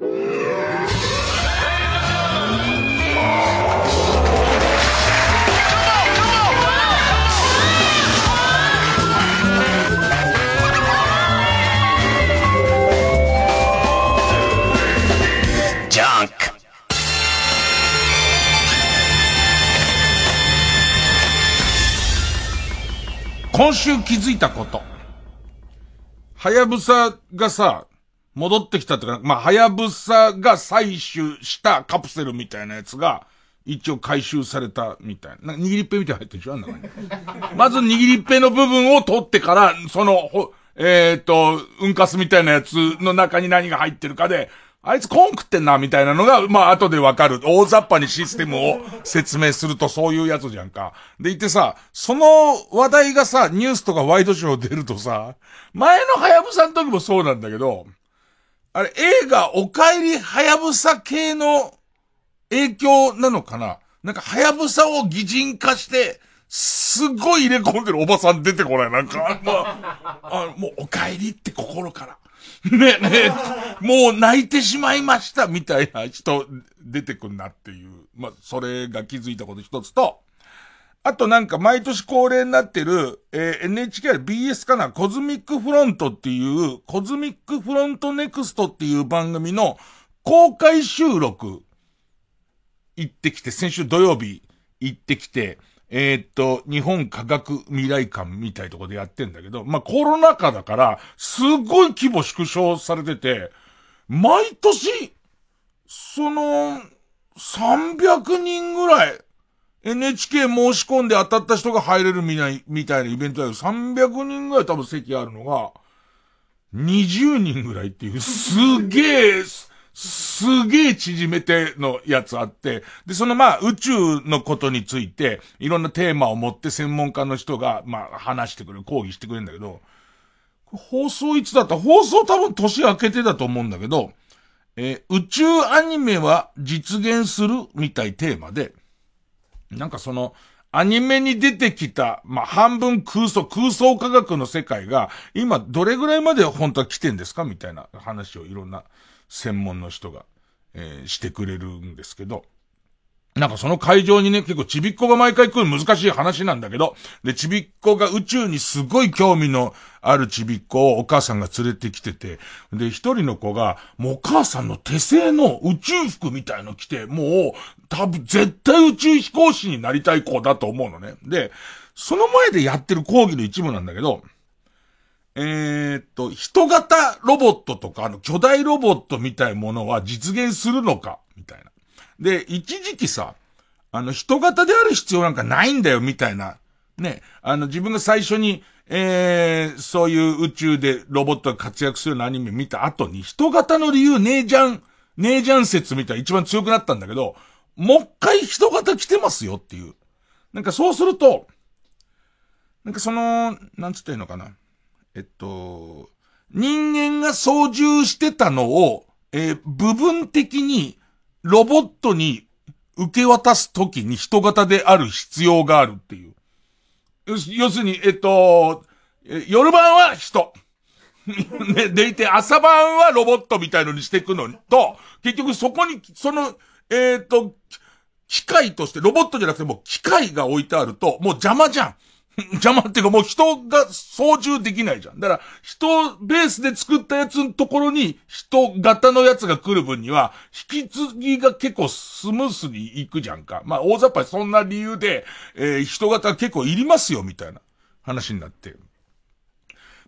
今週気づいたこと。はやぶさがさ、戻ってきたってか、まあ、はやぶさが採取したカプセルみたいなやつが、一応回収されたみたいな。なんか握りっぺみたいな入ってるでしょあんなに。まず握りっぺの部分を取ってから、その、ほ、えっ、ー、と、うんかすみたいなやつの中に何が入ってるかで、あいつコン食ってんな、みたいなのが、まあ、後でわかる。大雑把にシステムを説明するとそういうやつじゃんか。でいてさ、その話題がさ、ニュースとかワイドショー出るとさ、前のハヤブサの時もそうなんだけど、あれ、映画、お帰りはやぶさ系の影響なのかな？なんか、はやぶさを擬人化して、すごい入れ込んでるおばさん出てこない？なんか、まあ、あもう、お帰りって心から。ね、ね、もう泣いてしまいましたみたいな人出てくんなっていう。まあ、それが気づいたこと一つと、あとなんか毎年恒例になってる、えー、NHK は BS かな、コズミックフロントっていう、コズミックフロントネクストっていう番組の公開収録行ってきて、先週土曜日行ってきて、えー、っと、日本科学未来館みたいとこでやってんだけど、まあ、コロナ禍だから、すごい規模縮小されてて、毎年、その、300人ぐらい、NHK 申し込んで当たった人が入れるみたいみたいなイベントだよ。300人ぐらい多分席あるのが、20人ぐらいっていう、すげえ、すげえ縮めてのやつあって、で、そのまあ宇宙のことについて、いろんなテーマを持って専門家の人が、まあ話してくれる、講義してくれるんだけど、放送いつだった？放送多分年明けてだと思うんだけど、えー、宇宙アニメは実現するみたいテーマで、なんかその、アニメに出てきた、まあ、半分空想、空想科学の世界が、今どれぐらいまで本当は来てんですか？みたいな話をいろんな専門の人が、えー、してくれるんですけど、なんかその会場にね、結構ちびっこが毎回来る難しい話なんだけど、で、ちびっこが宇宙にすごい興味のあるちびっこをお母さんが連れてきてて、で、一人の子が、もうお母さんの手製の宇宙服みたいの着て、もう、多分絶対宇宙飛行士になりたい子だと思うのね。で、その前でやってる講義の一部なんだけど、えー、っと、人型ロボットとか、あの、巨大ロボットみたいものは実現するのか、みたいな。で、一時期さ、あの、人型である必要なんかないんだよ、みたいな。ね、あの、自分が最初に、えー、そういう宇宙でロボットが活躍するようなアニメ見た後に、人型の理由ねえじゃん、ねえじゃん説みたいな一番強くなったんだけど、もう一回人型来てますよっていう。なんかそうすると、なんかその、なんつってんのかな。えっと、人間が操縦してたのを、えー、部分的にロボットに受け渡すときに人型である必要があるっていう。要するに、えっと、夜晩は人。ね、でいて朝晩はロボットみたいのにしていくのと、結局そこに、その、えっ、と、機械として、ロボットじゃなくても機械が置いてあると、もう邪魔じゃん。邪魔っていうかもう人が操縦できないじゃん。だから、人ベースで作ったやつのところに人型のやつが来る分には、引き継ぎが結構スムースに行くじゃんか。まあ、大雑把にそんな理由で、えー、人型結構いりますよ、みたいな話になって。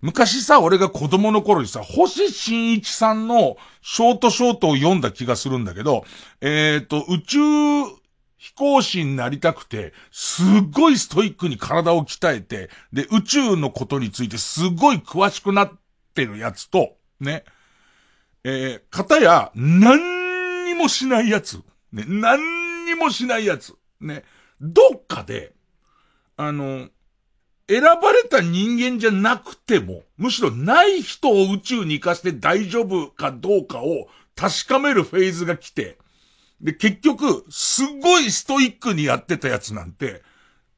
昔さ、俺が子供の頃にさ、星新一さんのショートショートを読んだ気がするんだけど、えっ、ー、と、宇宙飛行士になりたくて、すっごいストイックに体を鍛えて、で、宇宙のことについてすっごい詳しくなってるやつと、ね、えー、方や、何にもしないやつ、ね、何にもしないやつ、ね、どっかで、あの、選ばれた人間じゃなくても、むしろない人を宇宙に行かして大丈夫かどうかを確かめるフェーズが来て、で、結局、すごいストイックにやってたやつなんて、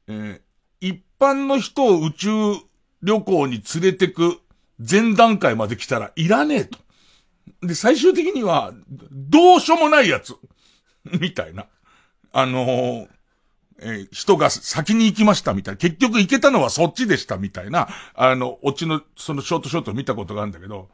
えー、一般の人を宇宙旅行に連れてく前段階まで来たらいらねえと。で、最終的には、どうしようもないやつ。みたいな。あのー、えー、人が先に行きましたみたいな。結局行けたのはそっちでしたみたいな、あの、オチの、そのショートショート見たことがあるんだけど、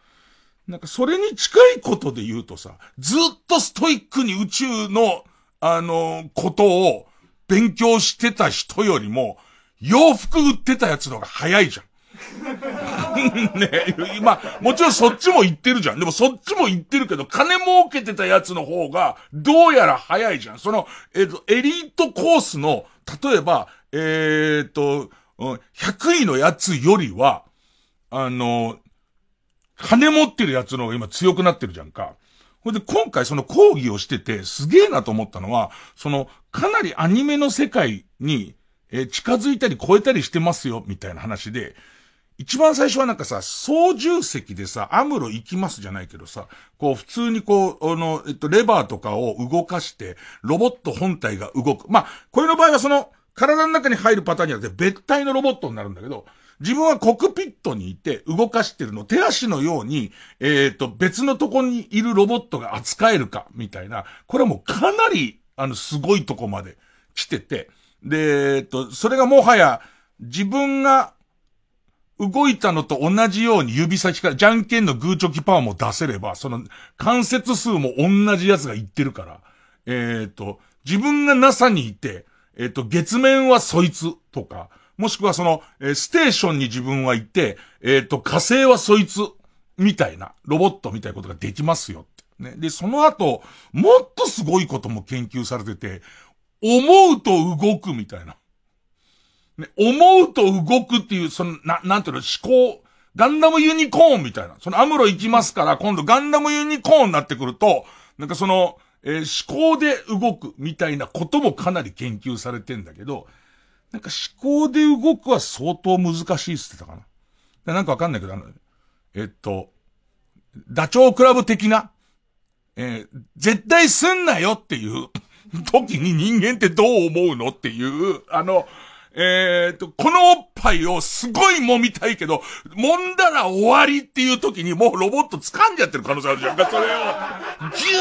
なんかそれに近いことで言うとさ、ずっとストイックに宇宙の、あの、ことを勉強してた人よりも、洋服売ってたやつの方が早いじゃん。ね今、もちろんそっちも言ってるじゃん。でもそっちも言ってるけど、金儲けてたやつの方が、どうやら早いじゃん。その、えっ、ー、と、エリートコースの、例えば、えっ、ー、と、100位のやつよりは、あの、金持ってるやつの方が今強くなってるじゃんか。ほんで、今回その講義をしてて、すげえなと思ったのは、その、かなりアニメの世界に、え、近づいたり超えたりしてますよ、みたいな話で、一番最初はなんかさ、操縦席でさ、アムロ行きますじゃないけどさ、こう普通にこう、あの、えっと、レバーとかを動かして、ロボット本体が動く。まあ、これの場合はその、体の中に入るパターンじゃなくて、別体のロボットになるんだけど、自分はコクピットにいて動かしてるの、手足のように、えっ、ー、と、別のとこにいるロボットが扱えるか、みたいな、これはもうかなり、あの、すごいとこまで来てて、で、えっ、ー、と、それがもはや、自分が動いたのと同じように指先から、じゃんけんのグーチョキパワーも出せれば、その関節数も同じやつが言ってるから、えっ、ー、と、自分が NASA にいて、えっ、ー、と、月面はそいつとか、もしくはその、えー、ステーションに自分はいて、えっ、と、火星はそいつ、みたいな、ロボットみたいなことができますよって。ね。で、その後、もっとすごいことも研究されてて、思うと動くみたいな。ね、思うと動くっていう、その、な、なんていうの、思考、ガンダムユニコーンみたいな。そのアムロ行きますから、今度ガンダムユニコーンになってくると、なんかその、えー、思考で動くみたいなこともかなり研究されてんだけど、なんか思考で動くは相当難しいって言ってたかな。なんかわかんないけど、あの、えっと、ダチョウクラブ的な、えー、絶対すんなよっていう時に人間ってどう思うのっていう、あの、えー、と、このおっぱいをすごい揉みたいけど、揉んだら終わりっていう時にもうロボット掴んじゃってる可能性あるじゃんか、それを。ぎゅ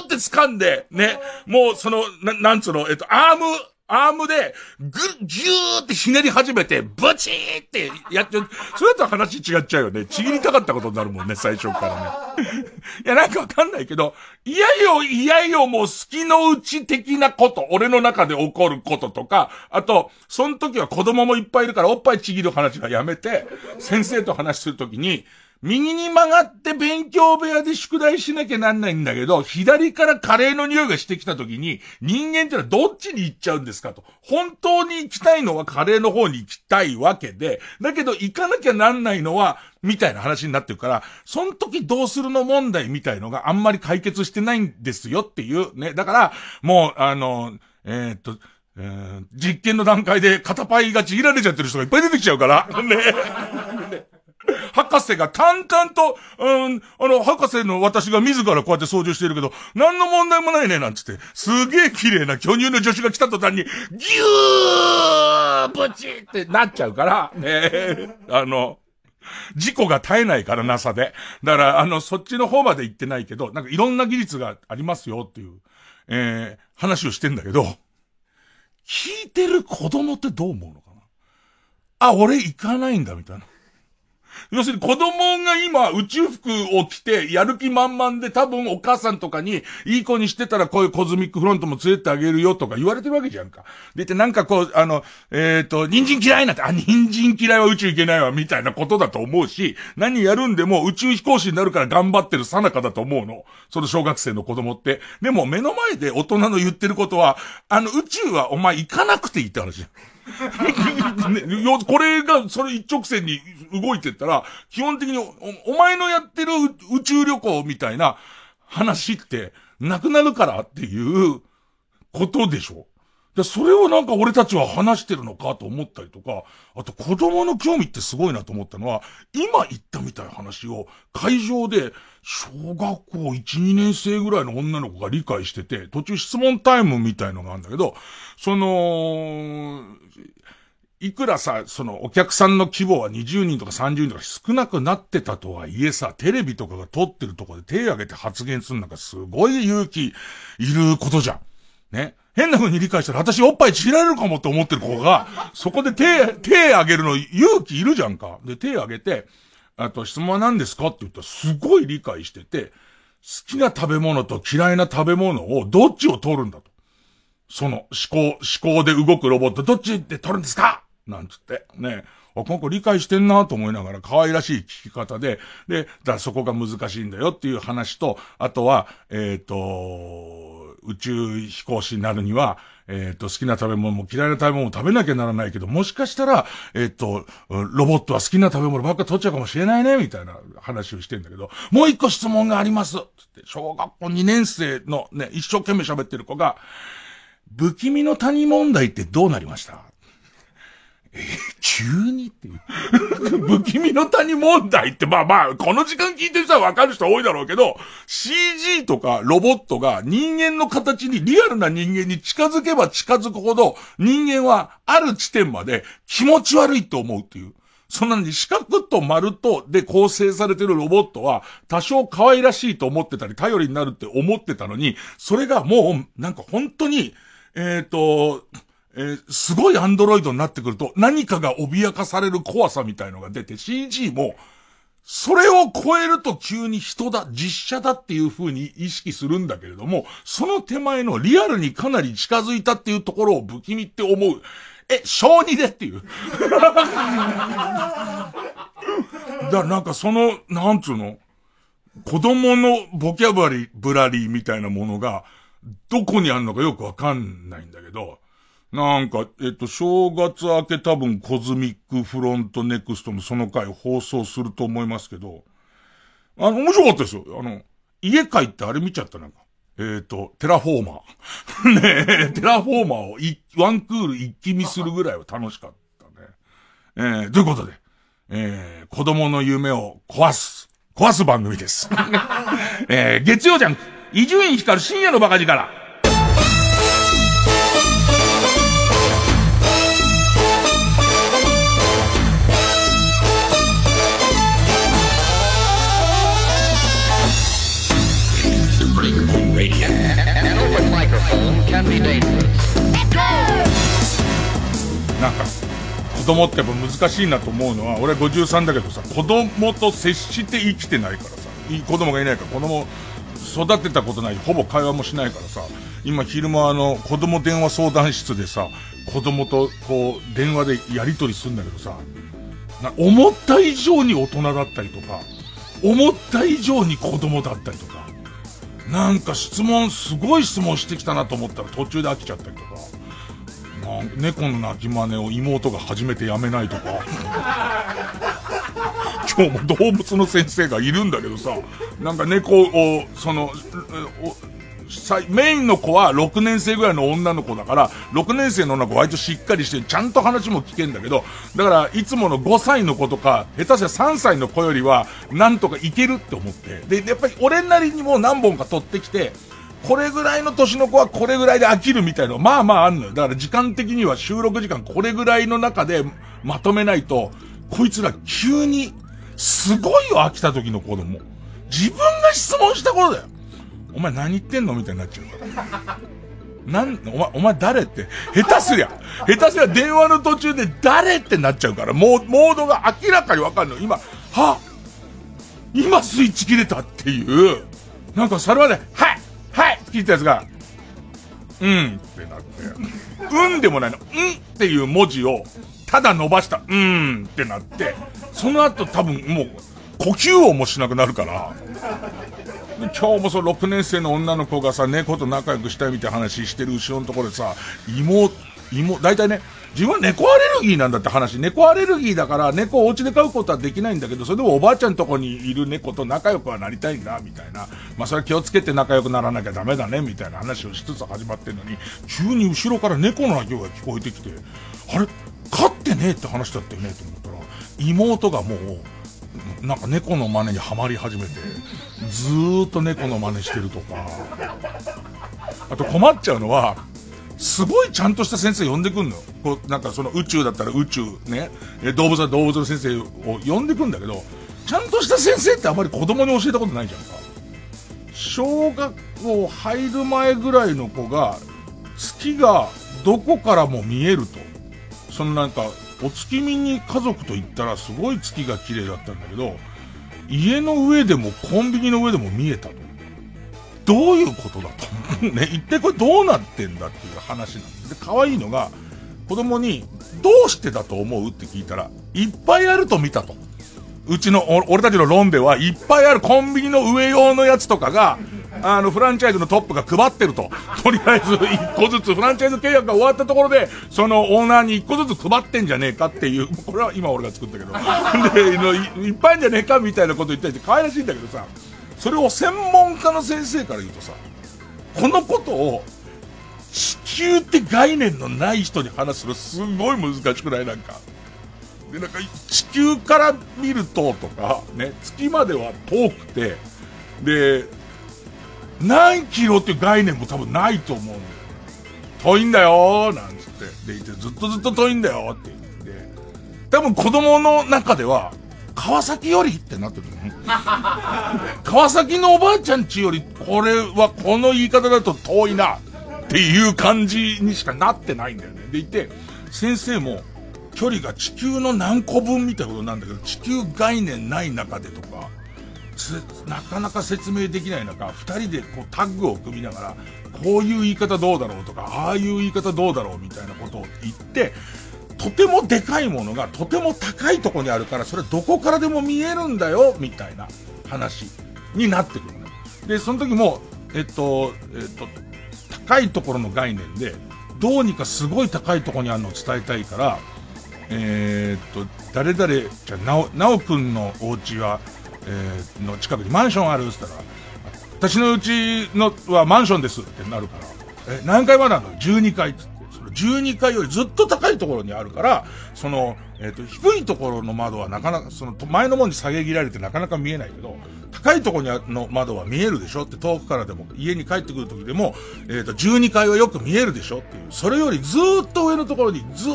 ーって掴んで、ね、もうその、な、なんつうの、えっと、アーム、アームで、ぐ、ぎゅーってひねり始めて、ブチーってやっちゃう。それだと話違っちゃうよね。ちぎりたかったことになるもんね、最初からね。いや、なんかわかんないけど、いやよ、いやよ、もう好きのうち的なこと、俺の中で起こることとか、あと、その時は子供もいっぱいいるからおっぱいちぎる話はやめて、先生と話するときに、右に曲がって勉強部屋で宿題しなきゃなんないんだけど、左からカレーの匂いがしてきた時に、人間ってのはどっちに行っちゃうんですかと。本当に行きたいのはカレーの方に行きたいわけで、だけど行かなきゃなんないのは、みたいな話になってるから、その時どうするの問題みたいのがあんまり解決してないんですよっていう、ね。だから、もう、あの、えー、っと、えー、実験の段階で片パイがちぎられちゃってる人がいっぱい出てきちゃうから、ね。博士が淡々と、うん、あの、博士の私が自らこうやって操縦してるけど、何の問題もないね、なんつって、すげえ綺麗な巨乳の女子が来た途端に、ギューブチってなっちゃうから、ねあの、事故が絶えないから、NASA で。だから、あの、そっちの方まで行ってないけど、なんかいろんな技術がありますよっていう、えー、話をしてんだけど、聞いてる子供ってどう思うのかな？あ、俺行かないんだ、みたいな。要するに子供が今宇宙服を着てやる気満々で多分お母さんとかにいい子にしてたらこういうコズミックフロントも連れてあげるよとか言われてるわけじゃんか。でてなんかこう、あの、えっ、ー、と、人参嫌いなんて、あ、人参嫌いは宇宙行けないわみたいなことだと思うし、何やるんでも宇宙飛行士になるから頑張ってるさなかだと思うの。その小学生の子供って。でも目の前で大人の言ってることは、あの宇宙はお前行かなくていいって話。ね、これが、それ一直線に動いてったら、基本的にお、お前のやってる宇宙旅行みたいな話って、なくなるからっていうことでしょ。で、それをなんか俺たちは話してるのかと思ったりとか、あと子供の興味ってすごいなと思ったのは、今言ったみたいな話を会場で小学校1、2年生ぐらいの女の子が理解してて、途中質問タイムみたいのがあるんだけど、その、いくらさ、そのお客さんの規模は20人とか30人とか少なくなってたとはいえさ、テレビとかが撮ってるとこで手挙げて発言するのがすごい勇気いることじゃん。ね。変な風に理解したら私おっぱいちぎられるかもって思ってる子が、そこで手、手挙げるの勇気いるじゃんか。で、手挙げて、あと質問は何ですかって言ったらすごい理解してて、好きな食べ物と嫌いな食べ物をどっちを取るんだと。その思考、思考で動くロボットどっちで取るんですか？なんつって。ね。あ、この子理解してんなと思いながら可愛らしい聞き方で、で、だそこが難しいんだよっていう話と、あとは、えっ、ー、と、宇宙飛行士になるには、えっ、ー、と、好きな食べ物も嫌いな食べ物も食べなきゃならないけど、もしかしたら、えっ、ー、と、ロボットは好きな食べ物ばっか取っちゃうかもしれないね、みたいな話をしてんだけど、もう一個質問があります。つって、小学校2年生のね、一生懸命喋ってる子が、不気味の谷問題ってどうなりました？え急にっていう。不気味の谷問題って、まあまあ、この時間聞いてる人はわかる人多いだろうけど、CG とかロボットが人間の形に、リアルな人間に近づけば近づくほど、人間はある地点まで気持ち悪いと思うっていう。そんなに四角と丸とで構成されてるロボットは多少可愛らしいと思ってたり頼りになるって思ってたのに、それがもうなんか本当に、えっ、ー、と、えー、すごいアンドロイドになってくると何かが脅かされる怖さみたいのが出て CG も、それを超えると急に人だ、実写だっていう風に意識するんだけれども、その手前のリアルにかなり近づいたっていうところを不気味って思う。え、小児でっていう。だからなんかその、なんつうの？子供のボキャブラリー、ブラリーみたいなものが、どこにあるのかよくわかんないんだけど、なんか、えっと、正月明け多分コズミックフロントネクストのその回放送すると思いますけど、あの、面白かったですよ。あの、家帰ってあれ見ちゃったなんか。えっ、ー、と、テラフォーマー。ねえ、テラフォーマーをワンクール一気見するぐらいは楽しかったね。えー、ということで、えー、子供の夢を壊す、壊す番組です。えー、月曜じゃん、伊集院光深夜のバカ力。なんか、子供ってやっぱ難しいなと思うのは、俺53だけどさ、子供と接して生きてないからさ、子供がいないから子供育てたことないほぼ会話もしないからさ、今昼間あの、子供電話相談室でさ、子供とこう、電話でやりとりするんだけどさ、な思った以上に大人だったりとか、思った以上に子供だったりとか、なんか質問、すごい質問してきたなと思ったら途中で飽きちゃったりとか、猫の鳴き真似を妹が初めてやめないとか、今日も動物の先生がいるんだけどさ、なんか猫を、その、メインの子は6年生ぐらいの女の子だから、6年生の女の子割としっかりして、ちゃんと話も聞けんだけど、だから、いつもの5歳の子とか、下手したら3歳の子よりは、なんとかいけるって思って。で、やっぱり俺なりにも何本か取ってきて、これぐらいの年の子はこれぐらいで飽きるみたいなまあまああんのよ。だから時間的には収録時間これぐらいの中でまとめないと、こいつら急に、すごいよ飽きた時の子供。自分が質問したことだよ。お前何言ってんのみたいになっちゃうから。なん、お前、お前誰って、下手すりゃ、下手すりゃ電話の途中で誰ってなっちゃうから、モードが明らかにわかるの。今、は？今スイッチ切れたっていう、なんかそれまで、はいはいって聞いたやつが、うんってなって、うんでもないの、うんっていう文字を、ただ伸ばした、うんってなって、その後多分もう、呼吸音もしなくなるから、今日もその6年生の女の子がさ、猫と仲良くしたいみたいな話してる後ろのところでさ、妹、妹、大体ね、自分は猫アレルギーなんだって話。猫アレルギーだから猫をお家で飼うことはできないんだけど、それでもおばあちゃんとこにいる猫と仲良くはなりたいんだ、みたいな。まあそれは気をつけて仲良くならなきゃダメだね、みたいな話をしつつ始まってんのに、急に後ろから猫の鳴き声が聞こえてきて、あれ？飼ってねえって話だったよね、と思ったら、妹がもう、なんか猫の真似にはまり始めて、ずーっと猫の真似してるとか。あと困っちゃうのは、すごいちゃんとした先生呼んでくんのよ。こう、なんかその宇宙だったら宇宙ね、動物は動物の先生を呼んでくんだけど、ちゃんとした先生ってあまり子供に教えたことないじゃんか。小学校入る前ぐらいの子が、月がどこからも見えると。そのなんか、お月見に家族と行ったらすごい月が綺麗だったんだけど、家の上でもコンビニの上でも見えたと。どういうことだと。ね、一体これどうなってんだっていう話なんです。で、可愛いのが、子供に、どうしてだと思うって聞いたら、いっぱいあると見たと。うちの、俺たちの論ではいっぱいあるコンビニの上用のやつとかが、あの、フランチャイズのトップが配ってると。とりあえず一個ずつ、フランチャイズ契約が終わったところで、そのオーナーに一個ずつ配ってんじゃねえかっていう、これは今俺が作ったけど。で、いっぱいんじゃねえかみたいなこと言ったりして可愛らしいんだけどさ、それを専門家の先生から言うとさ、このことを、地球って概念のない人に話すのすごい難しくない？なんか。で、なんか、地球から見るととか、ね、月までは遠くて、で、何キロっていう概念も多分ないと思うんだよ。遠いんだよなんつって。でいて、ずっとずっと遠いんだよって言って。多分子供の中では、川崎よりってなってるね。川崎のおばあちゃんちより、これはこの言い方だと遠いなっていう感じにしかなってないんだよね。でいて、先生も、距離が地球の何個分みたいなことなんだけど、地球概念ない中でとか、なかなか説明できない中、二人でこうタッグを組みながら、こういう言い方どうだろうとか、ああいう言い方どうだろうみたいなことを言って、とてもでかいものがとても高いとこにあるから、それどこからでも見えるんだよ、みたいな話になってくるね。で、その時も、えっと、えっと、高いところの概念で、どうにかすごい高いところにあるのを伝えたいから、えー、っと、誰々、じゃなお、なおくんのお家は、えー、の近くにマンションあるっつったら、私のうちのはマンションですってなるから、え、何階まであるの ?12 階っつって。その12階よりずっと高いところにあるから、その、えっ、ー、と、低いところの窓はなかなか、その、前の門に下げ切られてなかなか見えないけど、高いところの窓は見えるでしょ？って遠くからでも、家に帰ってくる時でも、えっ、ー、と、12階はよく見えるでしょ？っていう、それよりずっと上のところにずっ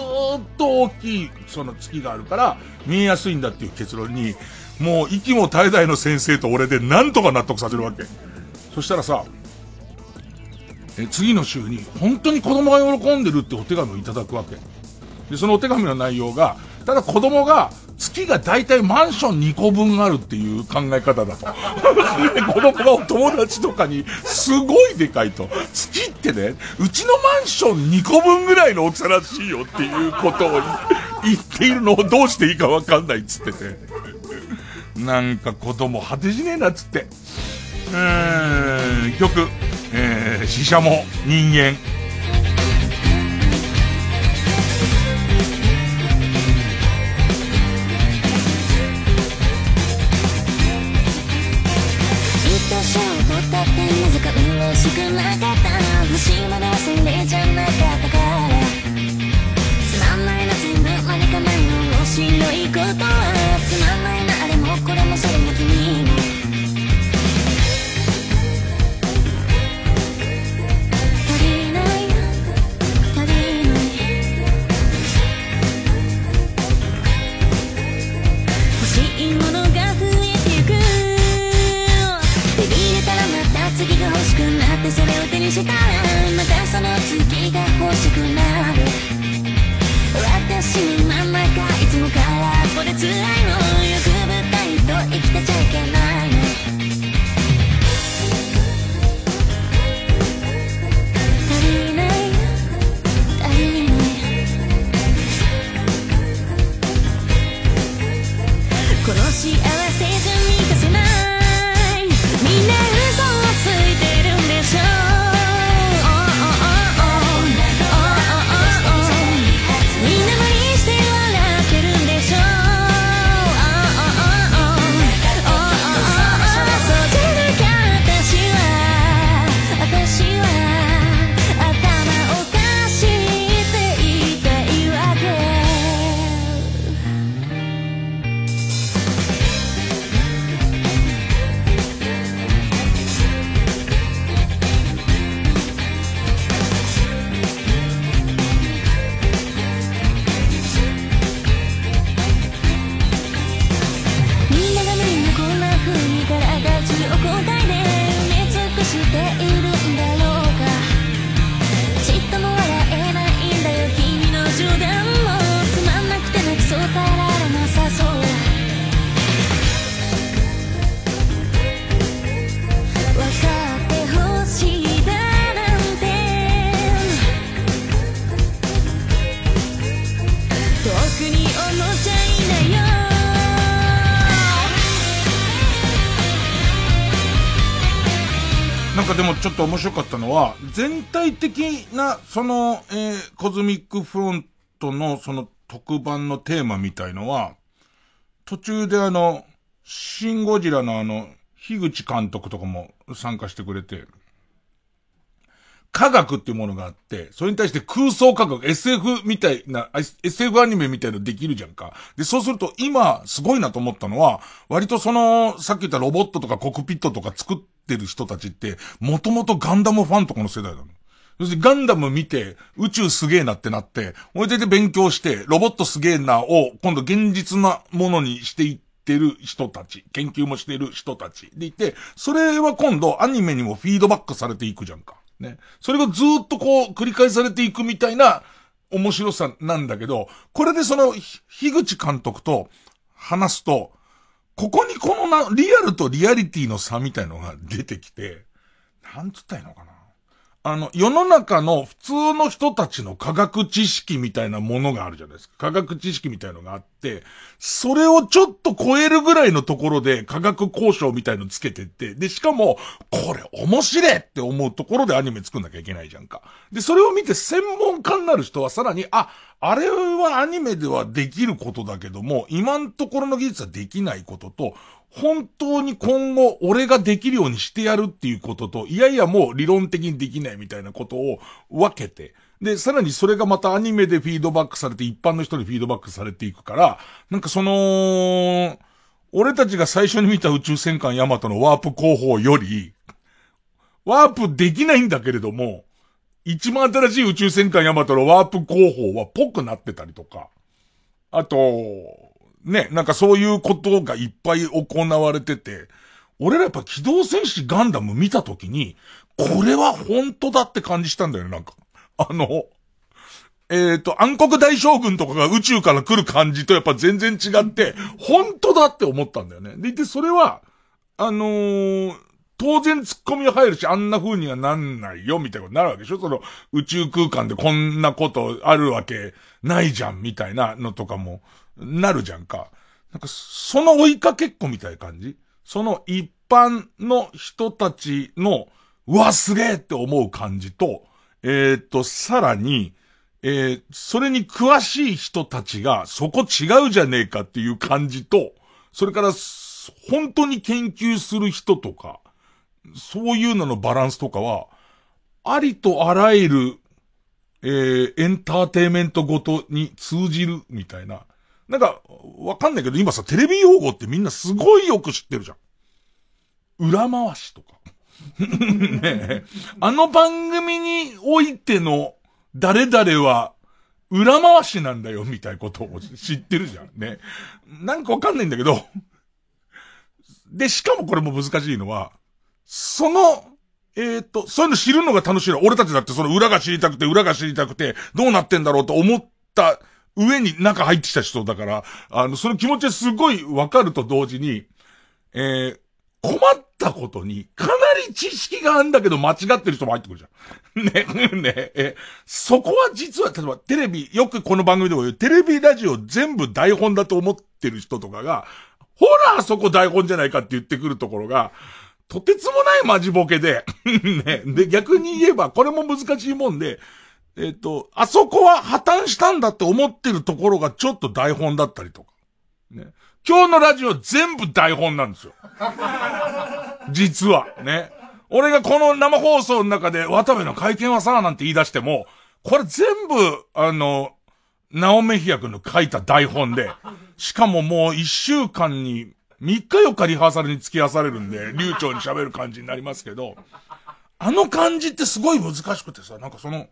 と大きい、その月があるから、見えやすいんだっていう結論に、もう息も絶え絶えの先生と俺でなんとか納得させるわけ。そしたらさ、え、次の週に、本当に子供が喜んでるってお手紙をいただくわけ。で、そのお手紙の内容が、ただ子供が、月が大体マンション2個分あるっていう考え方だと。子供がお友達とかに、すごいでかいと。月ってね、うちのマンション2個分ぐらいの大きさらしいよっていうことを言っているのをどうしていいかわかんないっつってて。なんか子供果てしねえなっつって。うーん、曲、えー、死者も人間。ってなぜか嬉しくなかった虫まで忘れじゃなかったからつまんないな全部何かないの面白いことはつまんないなあれもこれもそれも君もってそれを手にしたらまたその次が欲しく。なる私に真ん中いつも空っぽで辛いのと面白かったのは、全体的な、その、えー、コズミックフロントのその特番のテーマみたいのは、途中であの、シンゴジラのあの、樋口監督とかも参加してくれて、科学っていうものがあって、それに対して空想科学、SF みたいな、SF アニメみたいのできるじゃんか。で、そうすると今、すごいなと思ったのは、割とその、さっき言ったロボットとかコクピットとか作ってる人たちって、もともとガンダムファンとかの世代なの。要するにガンダム見て、宇宙すげえなってなって、おいでで勉強して、ロボットすげえなを、今度現実なものにしていってる人たち、研究もしてる人たちでいて、それは今度アニメにもフィードバックされていくじゃんか。ね。それがずっとこう繰り返されていくみたいな面白さなんだけど、これでその、樋口監督と話すと、ここにこのな、リアルとリアリティの差みたいのが出てきて、なんつったらいいのかな。あの、世の中の普通の人たちの科学知識みたいなものがあるじゃないですか。科学知識みたいのがあって、それをちょっと超えるぐらいのところで科学交渉みたいのつけてって、で、しかも、これ面白いって思うところでアニメ作んなきゃいけないじゃんか。で、それを見て専門家になる人はさらに、あ、あれはアニメではできることだけども、今のところの技術はできないことと、本当に今後俺ができるようにしてやるっていうことと、いやいやもう理論的にできないみたいなことを分けて、で、さらにそれがまたアニメでフィードバックされて、一般の人にフィードバックされていくから、なんかその、俺たちが最初に見た宇宙戦艦ヤマトのワープ工法より、ワープできないんだけれども、一番新しい宇宙戦艦ヤマトのワープ工法はぽくなってたりとか、あと、ね、なんかそういうことがいっぱい行われてて、俺らやっぱ機動戦士ガンダム見たときに、これは本当だって感じしたんだよね、なんか。あの、えっ、ー、と、暗黒大将軍とかが宇宙から来る感じとやっぱ全然違って、本当だって思ったんだよね。で、で、それは、あのー、当然突っ込みは入るし、あんな風にはなんないよ、みたいなことになるわけでしょその、宇宙空間でこんなことあるわけないじゃん、みたいなのとかも、なるじゃんか。なんか、その追いかけっこみたい感じ？その一般の人たちの、うわ、すげえって思う感じと、えっ、と、さらに、えー、それに詳しい人たちが、そこ違うじゃねえかっていう感じと、それから、本当に研究する人とか、そういうののバランスとかは、ありとあらゆる、えー、エンターテイメントごとに通じるみたいな。なんか、わかんないけど、今さ、テレビ用語ってみんなすごいよく知ってるじゃん。裏回しとか。ねあの番組においての誰々は裏回しなんだよみたいなことを知ってるじゃん。ね。なんかわかんないんだけど。で、しかもこれも難しいのは、その、えっ、ー、と、そういうの知るのが楽しいの。俺たちだってその裏が知りたくて、裏が知りたくて、どうなってんだろうと思った上に中入ってきた人だから、あの、その気持ちはすごいわかると同時に、えー、困ったことに、かなり知識があるんだけど間違ってる人も入ってくるじゃん。ね、ね、え、そこは実は、例えばテレビ、よくこの番組でも言う、テレビラジオ全部台本だと思ってる人とかが、ほら、そこ台本じゃないかって言ってくるところが、とてつもないマジボケで、ね、で、逆に言えば、これも難しいもんで、えっ、と、あそこは破綻したんだって思ってるところがちょっと台本だったりとか。ね。今日のラジオ全部台本なんですよ。実は、ね。俺がこの生放送の中で渡部の会見はさ、なんて言い出しても、これ全部、あの、ナオメヒヤ君の書いた台本で、しかももう一週間に3日4日リハーサルに付き合わされるんで、流暢に喋る感じになりますけど、あの感じってすごい難しくてさ、なんかその、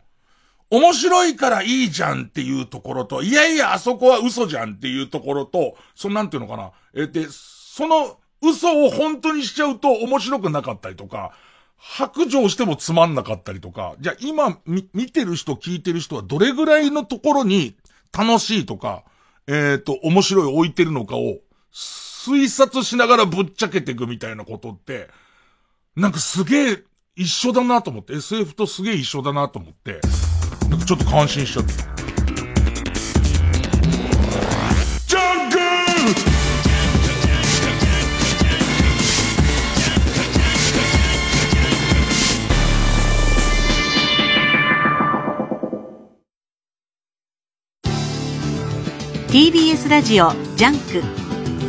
面白いからいいじゃんっていうところと、いやいや、あそこは嘘じゃんっていうところと、そのなんていうのかな。えで、その嘘を本当にしちゃうと面白くなかったりとか、白状してもつまんなかったりとか、じゃあ今見てる人聞いてる人はどれぐらいのところに楽しいとか、えっ、ー、と、面白い置いてるのかを推察しながらぶっちゃけていくみたいなことって、なんかすげえ一緒だなと思って、SF とすげえ一緒だなと思って、なんかちょっと感心しちゃった。TBS ラジオ JUNK。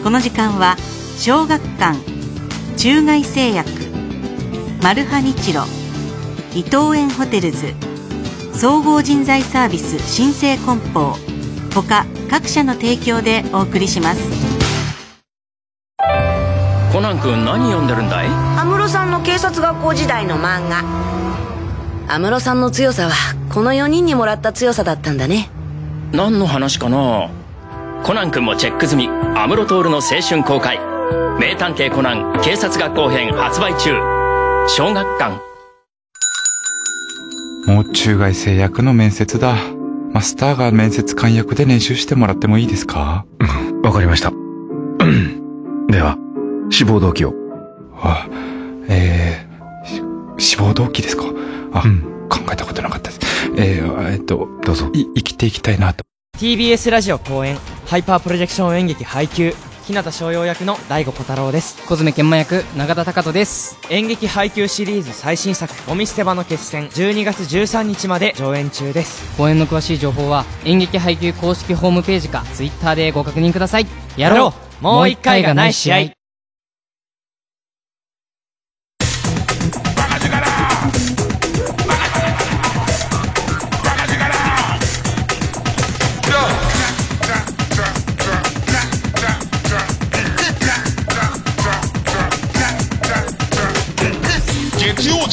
この時間は小学館中外製薬マルハニチロ伊藤園ホテルズ。総合人材サービス新生梱包。他各社の提供でお送りします。コナン君何読んでるんだい？安室さんの警察学校時代の漫画。安室さんの強さはこの4人にもらった強さだったんだね。何の話かな？コナン君もチェック済み。安室徹の青春公開。名探偵コナン警察学校編発売中。小学館もう中外製薬の面接だ。マスターが面接官役で練習してもらってもいいですか？わかりました。では志望動機を。あえー、志望動機ですか？あ、うん、考えたことなかったです。えー、えー、っとどうぞ。生きていきたいなと。TBS ラジオ公演ハイパープロジェクション演劇配給日向翔陽役の大悟小太郎です。小爪研磨役永田貴人です。演劇配給シリーズ最新作「ゴミ捨て場の決戦」12月13日まで上演中です。公演の詳しい情報は演劇配給公式ホームページか Twitter でご確認ください。やろう！もう一回がない試合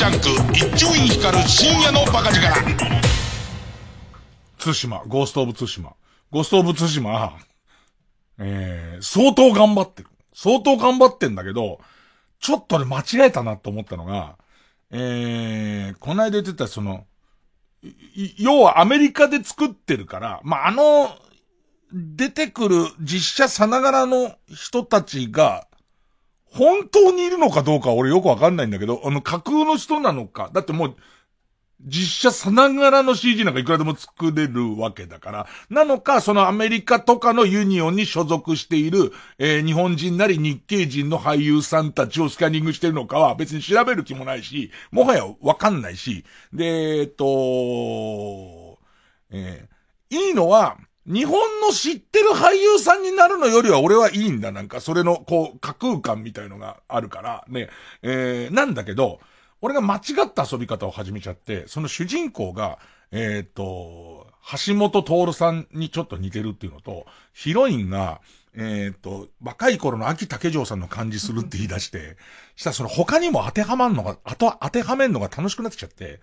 ジャンク一丁院光る深夜のバカ力津島、ゴーストオブ津島。ゴーストオブ津島、えー、相当頑張ってる。相当頑張ってんだけど、ちょっとね、間違えたなと思ったのが、えー、この間言ってたその、要はアメリカで作ってるから、まあ、あの、出てくる実写さながらの人たちが、本当にいるのかどうか俺よくわかんないんだけど、あの架空の人なのか。だってもう、実写さながらの CG なんかいくらでも作れるわけだから。なのか、そのアメリカとかのユニオンに所属している、えー、日本人なり日系人の俳優さんたちをスキャニングしてるのかは別に調べる気もないし、もはやわかんないし。で、えっと、えー、いいのは、日本の知ってる俳優さんになるのよりは俺はいいんだ。なんか、それの、こう、架空感みたいのがあるから、ね。えー、なんだけど、俺が間違った遊び方を始めちゃって、その主人公が、えっ、ー、と、橋本徹さんにちょっと似てるっていうのと、ヒロインが、えっ、ー、と、若い頃の秋竹城さんの感じするって言い出して、したらその他にも当てはまんのが、あと当てはめんのが楽しくなってきちゃって、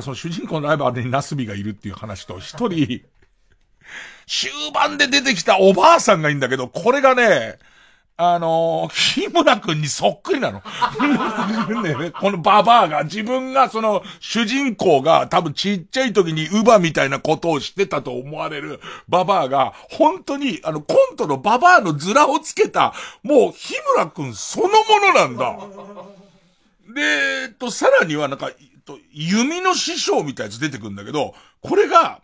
その主人公のライバルにナスビがいるっていう話と、一人、終盤で出てきたおばあさんがいいんだけど、これがね、あのー、日村くんにそっくりなの。ね、このババアが、自分がその、主人公が多分ちっちゃい時にウバみたいなことをしてたと思われるババアが、本当に、あの、コントのババアのズラをつけた、もう、日村くんそのものなんだ。で、えっと、さらにはなんか、と、弓の師匠みたいなやつ出てくんだけど、これが、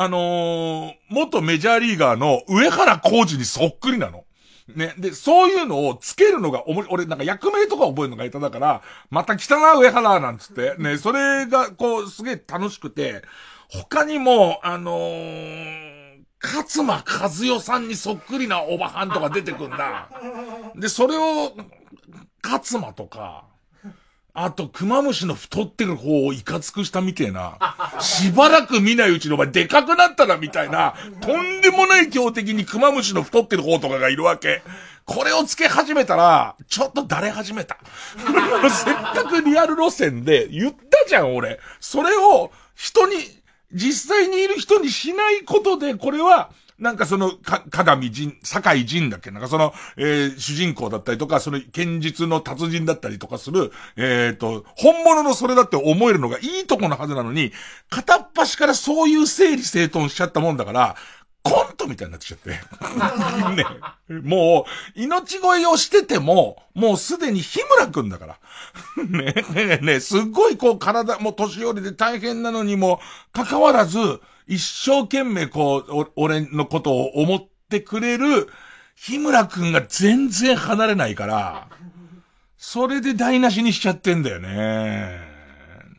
あのー、元メジャーリーガーの上原浩二にそっくりなの。ね。で、そういうのをつけるのがおも、俺なんか役名とか覚えるのが下手だから、また来たな、上原なんつって。ね、それが、こう、すげえ楽しくて、他にも、あのー、勝間和代さんにそっくりなおばはんとか出てくんだ。で、それを、勝間とか、あと、クマムシの太ってる方をいかつくしたみてえな。しばらく見ないうちのお前でかくなったなみたいな、とんでもない強敵にクマムシの太ってる方とかがいるわけ。これをつけ始めたら、ちょっとだれ始めた。せっかくリアル路線で言ったじゃん、俺。それを人に、実際にいる人にしないことで、これは、なんかその、か、鏡人、坂井人だっけ？なんかその、えー、主人公だったりとか、その、剣術の達人だったりとかする、えっ、ー、と、本物のそれだって思えるのがいいとこのはずなのに、片っ端からそういう整理整頓しちゃったもんだから、コントみたいになってきちゃって。ね。もう、命乞いをしてても、もうすでに日村くんだから。ね、ね、ね、すっごいこう体も年寄りで大変なのにも、関わらず、一生懸命こう、俺のことを思ってくれる、日村くんが全然離れないから、それで台無しにしちゃってんだよね。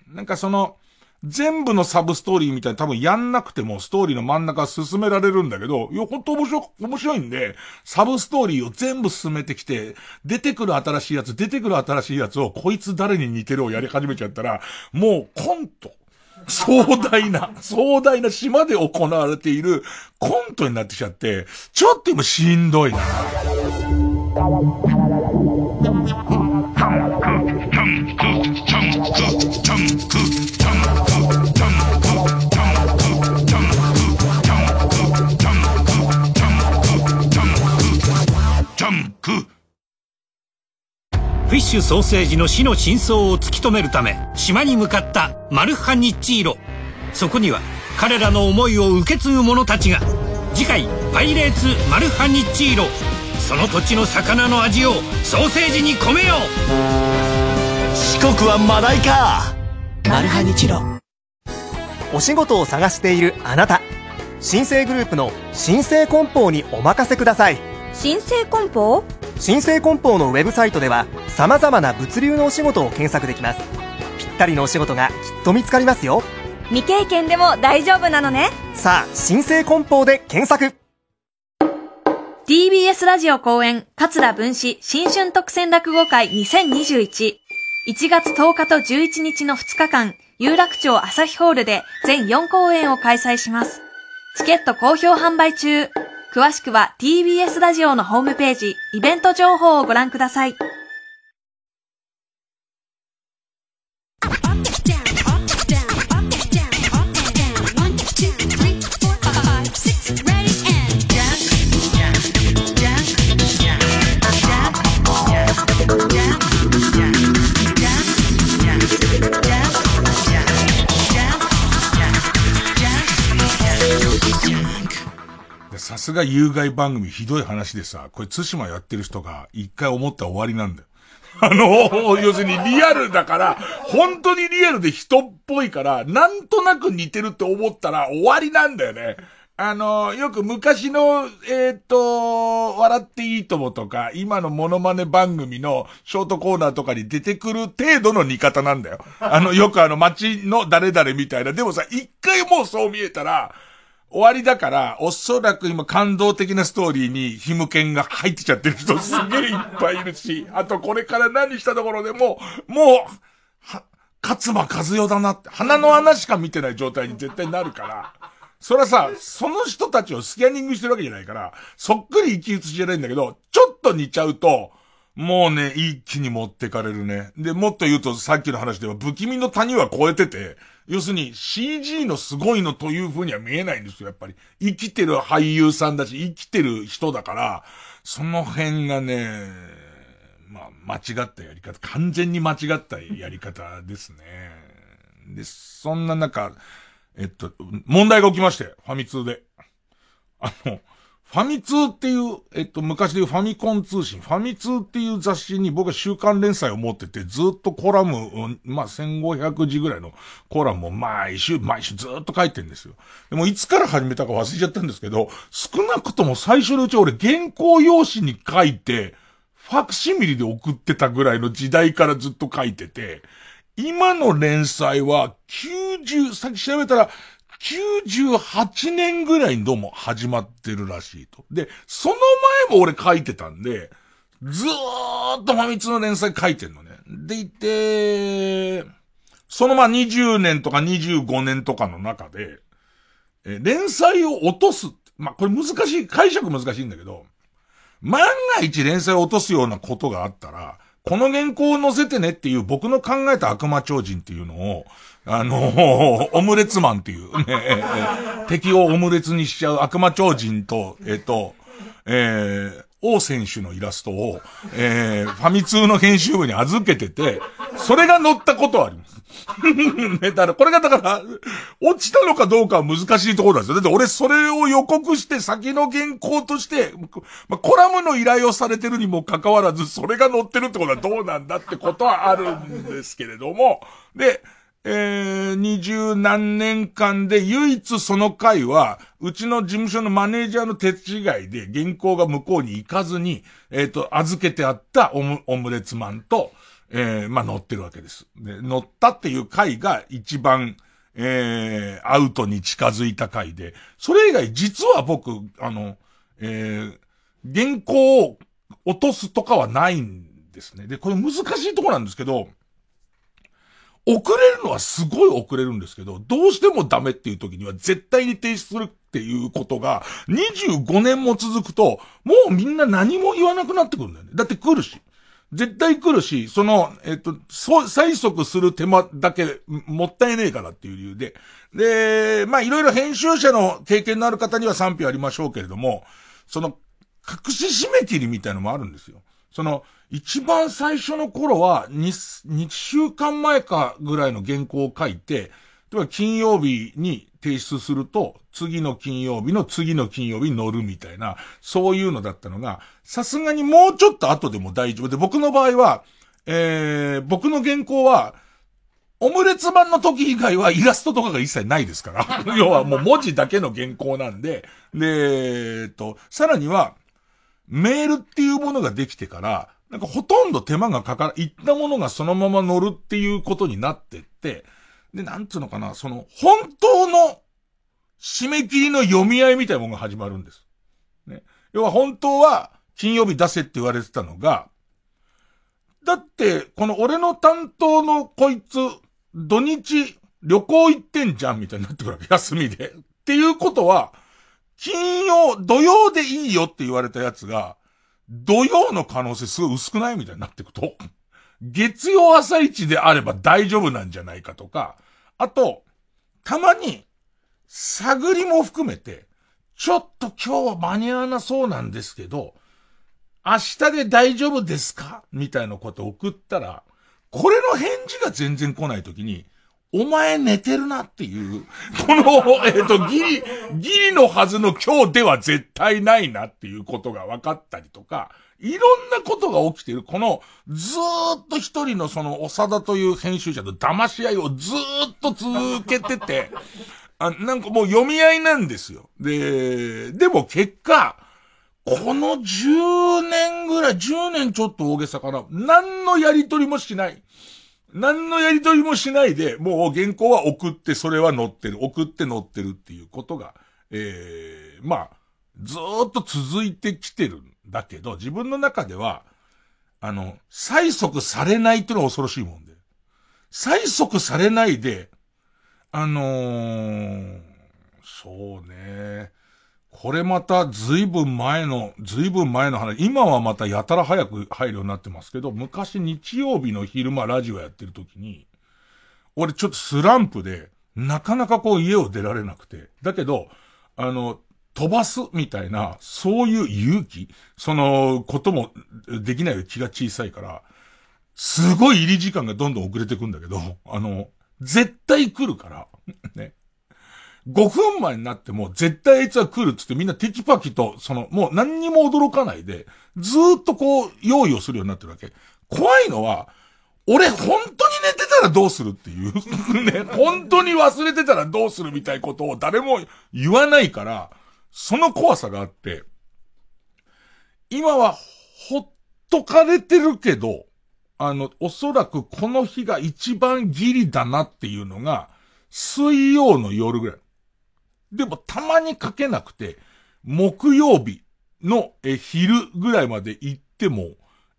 なんかその、全部のサブストーリーみたいに多分やんなくてもストーリーの真ん中進められるんだけど、いや、ほんと面白、面白いんで、サブストーリーを全部進めてきて、出てくる新しいやつ、出てくる新しいやつを、こいつ誰に似てるをやり始めちゃったら、もうコント。壮大な、壮大な島で行われているコントになってきちゃって、ちょっと今しんどいな。フィッシュソーセージの死の真相を突き止めるため島に向かったマルハニッチーロそこには彼らの思いを受け継ぐ者たちが。次回「パイレーツマルハニッチーロ」その土地の魚の味をソーセージに込めよう。四国はマダイか。マルハニチロお仕事を探しているあなた。新生グループの新生梱包にお任せください。新生梱包？新生梱包のウェブサイトでは様々な物流のお仕事を検索できます。ぴったりのお仕事がきっと見つかりますよ。未経験でも大丈夫なのね。さあ新生梱包で検索。TBS ラジオ公演桂文史新春特選落語会20211 1月10日と11日の2日間有楽町朝日ホールで全4公演を開催します。チケット好評販売中詳しくは TBS ラジオのホームページ、イベント情報をご覧ください。さすが有害番組ひどい話でさ、これ津島やってる人が一回思ったら終わりなんだよ。あの、要するにリアルだから、本当にリアルで人っぽいから、なんとなく似てるって思ったら終わりなんだよね。あの、よく昔の、えっ、ー、と、笑っていいともとか、今のモノマネ番組のショートコーナーとかに出てくる程度の似方なんだよ。あの、よくあの街の誰々みたいな。でもさ、一回もうそう見えたら、終わりだから、おそらく今感動的なストーリーにヒムケンが入ってちゃってる人 すげえいっぱいいるし、あとこれから何したところでも、もう、は、勝間和代だなって、鼻の穴しか見てない状態に絶対なるから、それはさ、その人たちをスキャニングしてるわけじゃないから、そっくり生き写しじゃないんだけど、ちょっと似ちゃうと、もうね、一気に持ってかれるね。で、もっと言うとさっきの話では不気味の谷は超えてて、要するに CG のすごいのという風には見えないんですよ、やっぱり。生きてる俳優さんだし、生きてる人だから、その辺がね、まあ、間違ったやり方、完全に間違ったやり方ですね。で、そんな中、えっと、問題が起きまして、ファミ通で。あの、ファミ通っていう、えっと、昔でいうファミコン通信、ファミ通っていう雑誌に僕は週刊連載を持ってて、ずっとコラム、まあ、1500字ぐらいのコラムを毎週、毎週ずっと書いてんですよ。でも、いつから始めたか忘れちゃったんですけど、少なくとも最初のうち俺原稿用紙に書いて、ファクシミリで送ってたぐらいの時代からずっと書いてて、今の連載は90、さっき調べたら98年ぐらいにどうも始まってるらしいと。で、その前も俺書いてたんで、ずーっとファミ通の連載書いてんのね。でいて、そのまあ20年とか25年とかの中で、え連載を落とす。まあこれ難しい、解釈難しいんだけど、万が一連載を落とすようなことがあったら、この原稿を載せてねっていう僕の考えた悪魔超人っていうのを、あの オムレツマンっていうね、敵をオムレツにしちゃう悪魔超人と、えっ、と、えー、王選手のイラストを、えー、ファミ通の編集部に預けてて、それが載ったことはあります。ね、だから、これがだから、落ちたのかどうかは難しいところなんですよ。だって俺それを予告して先の原稿として、まあ、コラムの依頼をされてるにもかかわらず、それが載ってるってことはどうなんだってことはあるんですけれども、で、えー、二十何年間で唯一その回は、うちの事務所のマネージャーの手違いで原稿が向こうに行かずに、えっ、ー、と、預けてあったオムオムレツマンと、えー、まあ、乗ってるわけです。で、乗ったっていう回が一番、えー、アウトに近づいた回で、それ以外実は僕、あの、えー、原稿を落とすとかはないんですね。で、これ難しいとこなんですけど、遅れるのはすごい遅れるんですけど、どうしてもダメっていう時には絶対に停止するっていうことが25年も続くと、もうみんな何も言わなくなってくるんだよね。だって来るし。絶対来るし、その、えっと、そ、催促する手間だけもったいねえからっていう理由で。で、まあいろいろ編集者の経験のある方には賛否ありましょうけれども、その、隠し締め切りみたいのもあるんですよ。その、一番最初の頃は、二、二週間前かぐらいの原稿を書いて、例えば金曜日に提出すると、次の金曜日の次の金曜日に乗るみたいな、そういうのだったのが、さすがにもうちょっと後でも大丈夫で、僕の場合は、えー、僕の原稿は、オムレツ版の時以外はイラストとかが一切ないですから。要はもう文字だけの原稿なんで、で、えっと、さらには、メールっていうものができてから、なんかほとんど手間がかから、いったものがそのまま乗るっていうことになってって、で、なんつうのかな、その、本当の締め切りの読み合いみたいなものが始まるんです。ね。要は本当は、金曜日出せって言われてたのが、だって、この俺の担当のこいつ、土日旅行行ってんじゃんみたいになってくるわけ。休みで。っていうことは、金曜、土曜でいいよって言われたやつが、土曜の可能性すごい薄くないみたいになってくと、月曜朝一であれば大丈夫なんじゃないかとか、あと、たまに、探りも含めて、ちょっと今日は間に合わなそうなんですけど、明日で大丈夫ですか？みたいなこと送ったら、これの返事が全然来ないときに、お前寝てるなっていう、この、えっ、ー、と、ギリ、ギリのはずの今日では絶対ないなっていうことが分かったりとか、いろんなことが起きてる。この、ずーっと一人のその、長田という編集者と騙し合いをずーっと続けてて、あ、なんかもう読み合いなんですよ。で、でも結果、この10年ぐらい、10年ちょっと大げさかな。何のやりとりもしない。何のやりとりもしないで、もう原稿は送ってそれは載ってる。送って載ってるっていうことが、ええー、まあ、ずっと続いてきてるんだけど、自分の中では、あの、催促されないっていうのは恐ろしいもんで。催促されないで、あのー、そうね。これまた随分前の、随分前の話、今はまたやたら早く入るようになってますけど、昔日曜日の昼間ラジオやってる時に、俺ちょっとスランプで、なかなかこう家を出られなくて、だけど、あの、飛ばすみたいな、そういう勇気、そのこともできない気が小さいから、すごい入り時間がどんどん遅れてくんだけど、あの、絶対来るから、ね。5分前になっても絶対あいつは来るっつってみんなテキパキと、その、もう何にも驚かないで、ずーっとこう、用意をするようになってるわけ。怖いのは、俺本当に寝てたらどうするっていう ね、本当に忘れてたらどうするみたいなことを誰も言わないから、その怖さがあって、今はほっとかれてるけど、あの、おそらくこの日が一番ギリだなっていうのが、水曜の夜ぐらい。でもたまに書けなくて、木曜日の昼ぐらいまで行っても、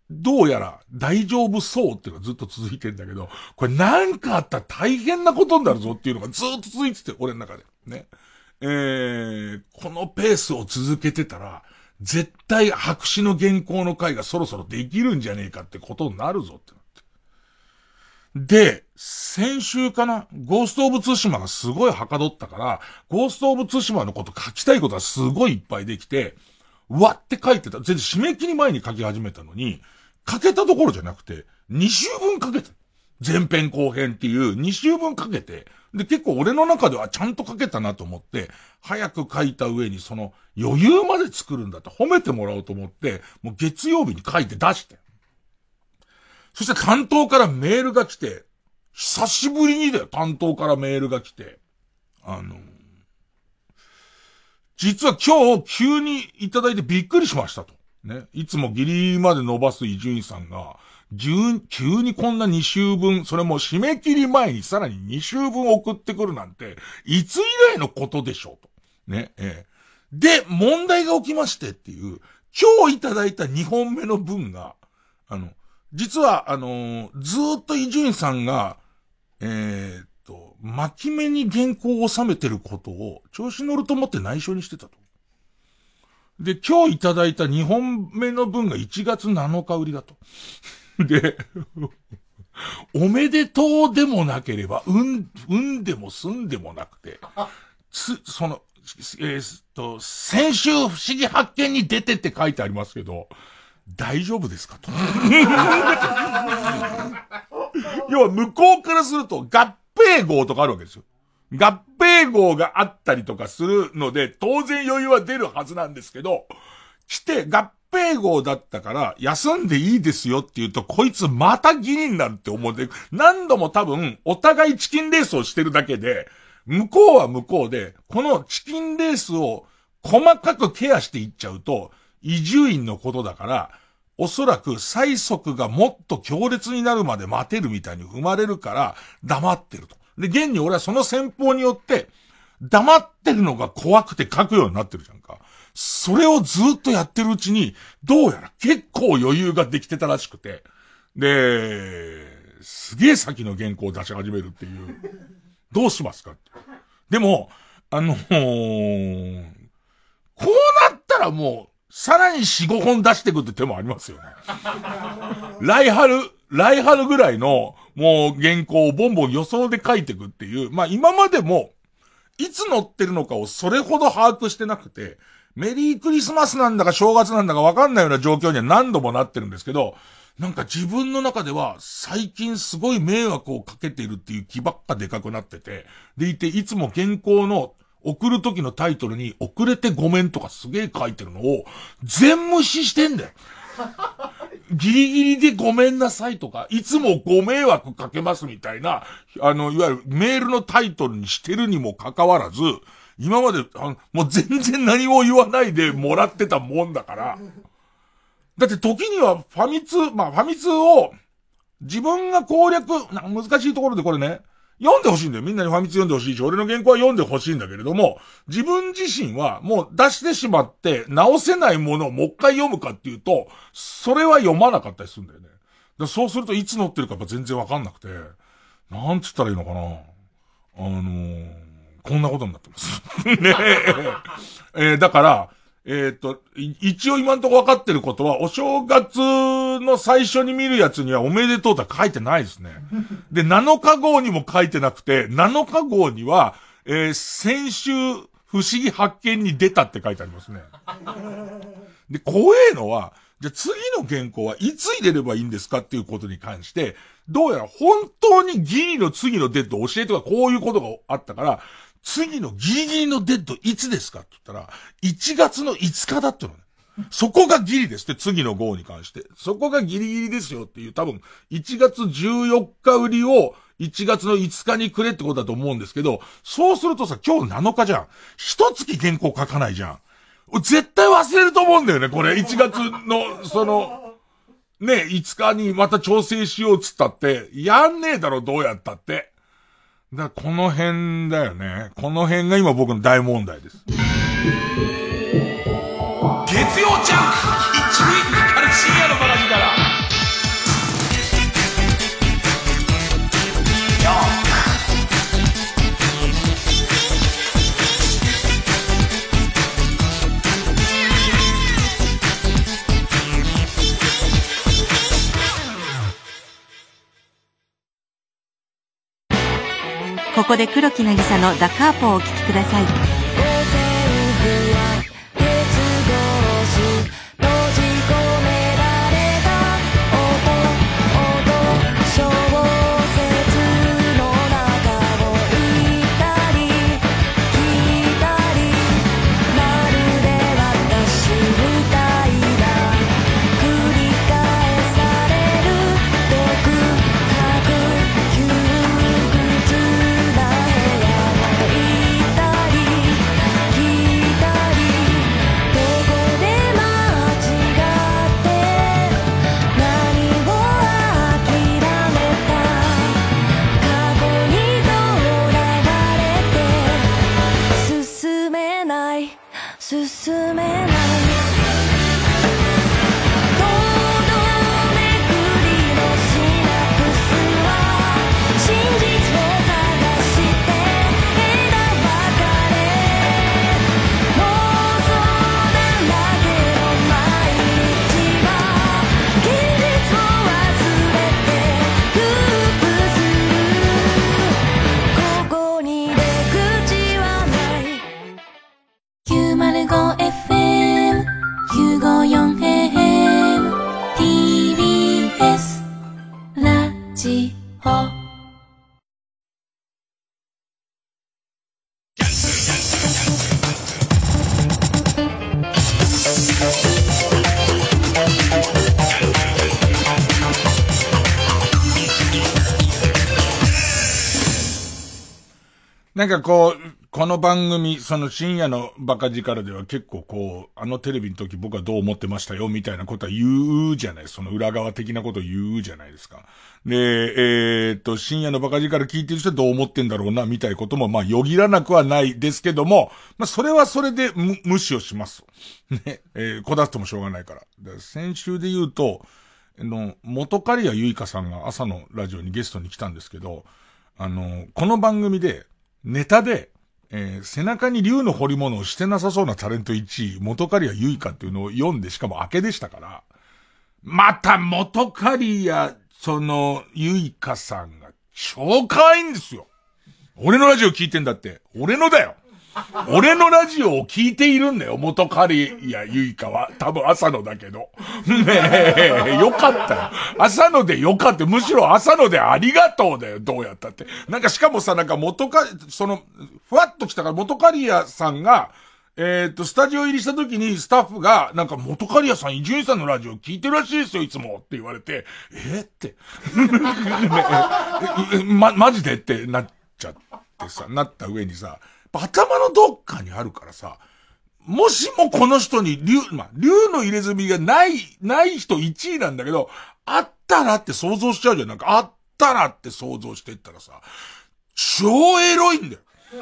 どうやら大丈夫そうっていうのがずっと続いてんだけど、これなんかあったら大変なことになるぞっていうのがずっと続いてて、俺の中で。ね。えー、このペースを続けてたら、絶対白紙の原稿の回がそろそろできるんじゃねえかってことになるぞってで、先週かなゴースト・オブ・ツシマがすごいはかどったから、ゴースト・オブ・ツシマのこと書きたいことがすごいいっぱいできて、わって書いてた。全然締め切り前に書き始めたのに、書けたところじゃなくて、2週分書けた。前編後編っていう2週分書けて、で、結構俺の中ではちゃんと書けたなと思って、早く書いた上にその余裕まで作るんだって褒めてもらおうと思って、もう月曜日に書いて出して。そして担当からメールが来て、久しぶりにだよ、担当からメールが来て。あの、実は今日急にいただいてびっくりしましたと。ね。いつもギリまで伸ばす伊集院さんが、急にこんな2週分、それも締め切り前にさらに2週分送ってくるなんて、いつ以来のことでしょうと。ね、ええ。で、問題が起きましてっていう、今日いただいた2本目の文が、あの、実は、あのー、ずっと伊集院さんが、えー、っと、巻き目に原稿を収めてることを、調子乗ると思って内緒にしてたと。で、今日いただいた2本目の分が1月7日売りだと。で、おめでとうでもなければ、うん、うんでもすんでもなくて、つ、その、えー、っと、先週不思議発見に出てって書いてありますけど、大丈夫ですか？と。要は向こうからすると合併号とかあるわけですよ。合併号があったりとかするので、当然余裕は出るはずなんですけど、来て合併号だったから休んでいいですよって言うと、こいつまたギリになるって思って、何度も多分お互いチキンレースをしてるだけで、向こうは向こうで、このチキンレースを細かくケアしていっちゃうと、移住院のことだから、おそらく催促がもっと強烈になるまで待てるみたいに踏まれるから黙ってると。で、現に俺はその戦法によって、黙ってるのが怖くて書くようになってるじゃんか。それをずっとやってるうちに、どうやら結構余裕ができてたらしくて、で、すげえ先の原稿を出し始めるっていう。どうしますかでも、あのー、こうなったらもう、さらに4、5本出していくって手もありますよね。来春、来春ぐらいの、もう原稿をボンボン予想で書いていくっていう、まあ今までも、いつ載ってるのかをそれほど把握してなくて、メリークリスマスなんだか正月なんだかわかんないような状況には何度もなってるんですけど、なんか自分の中では最近すごい迷惑をかけているっていう気ばっかでかくなってて、でいていつも原稿の送る時のタイトルに遅れてごめんとかすげえ書いてるのを全無視してんだよ。ギリギリでごめんなさいとか、いつもご迷惑かけますみたいな、あの、いわゆるメールのタイトルにしてるにもかかわらず、今まで、あのもう全然何も言わないでもらってたもんだから。だって時にはファミ通、まあファミ通を自分が攻略、難しいところでこれね、読んでほしいんだよ。みんなにファミ通読んでほしいし、俺の原稿は読んでほしいんだけれども、自分自身はもう出してしまって直せないものをもう一回読むかっていうと、それは読まなかったりするんだよね。だそうするといつ載ってるかやっぱ全然わかんなくて、なんつったらいいのかな。あのー、こんなことになってます。ねえ。えー、だから、えっ、ー、と、一応今んとこ分かってることは、お正月の最初に見るやつにはおめでとうとは書いてないですね。で、7日号にも書いてなくて、7日号には、えー、先週、不思議発見に出たって書いてありますね。で、怖えのは、じゃ次の原稿はいつ入れればいいんですかっていうことに関して、どうやら本当にギリの次のデッド教えてはこういうことがあったから、次のギリギリのデッドいつですかって言ったら、1月の5日だってのね。そこがギリですって、次の号に関して。そこがギリギリですよっていう、多分、1月14日売りを1月の5日にくれってことだと思うんですけど、そうするとさ、今日7日じゃん。一月原稿書かないじゃん。絶対忘れると思うんだよね、これ。1月の、その、ね、5日にまた調整しようっつったって、やんねえだろ、どうやったって。だこの辺だよね。この辺が今僕の大問題です。月曜ジャンクここで黒木渚のダカーポをお聴きください。なんかこう、この番組、その深夜のバカ力では結構こう、あのテレビの時僕はどう思ってましたよ、みたいなことは言うじゃないその裏側的なこと言うじゃないですか。で、えー、っと、深夜のバカ力聞いてる人はどう思ってんだろうな、みたいなことも、まあ、よぎらなくはないですけども、まあ、それはそれで無視をします。ね、えー、こだってもしょうがないから。から先週で言うと、あの、元刈谷ゆいかさんが朝のラジオにゲストに来たんですけど、あの、この番組で、ネタで、えー、背中に竜の彫り物をしてなさそうなタレント1位、元カリアユイカっていうのを読んで、しかも明けでしたから、また元カリア、その、ユイカさんが超可愛いんですよ。俺のラジオ聞いてんだって。俺のだよ。俺のラジオを聞いているんだよ、元カリやゆいかは。多分朝のだけど。ねえ、よかったよ。朝のでよかった。むしろ朝のでありがとうだよ、どうやったって。なんかしかもさ、なんか元カその、ふわっと来たから元カリアさんが、えっ、ー、と、スタジオ入りした時にスタッフが、なんか元カリアさん、伊集院さんのラジオ聞いてるらしいですよ、いつも。って言われて、えって。ま、マジでってなっちゃってさ、なった上にさ、頭のどっかにあるからさ、もしもこの人に竜、まあ、竜の入れ墨がない、ない人1位なんだけど、あったらって想像しちゃうじゃん。なんか、あったらって想像してったらさ、超エロいんだよ。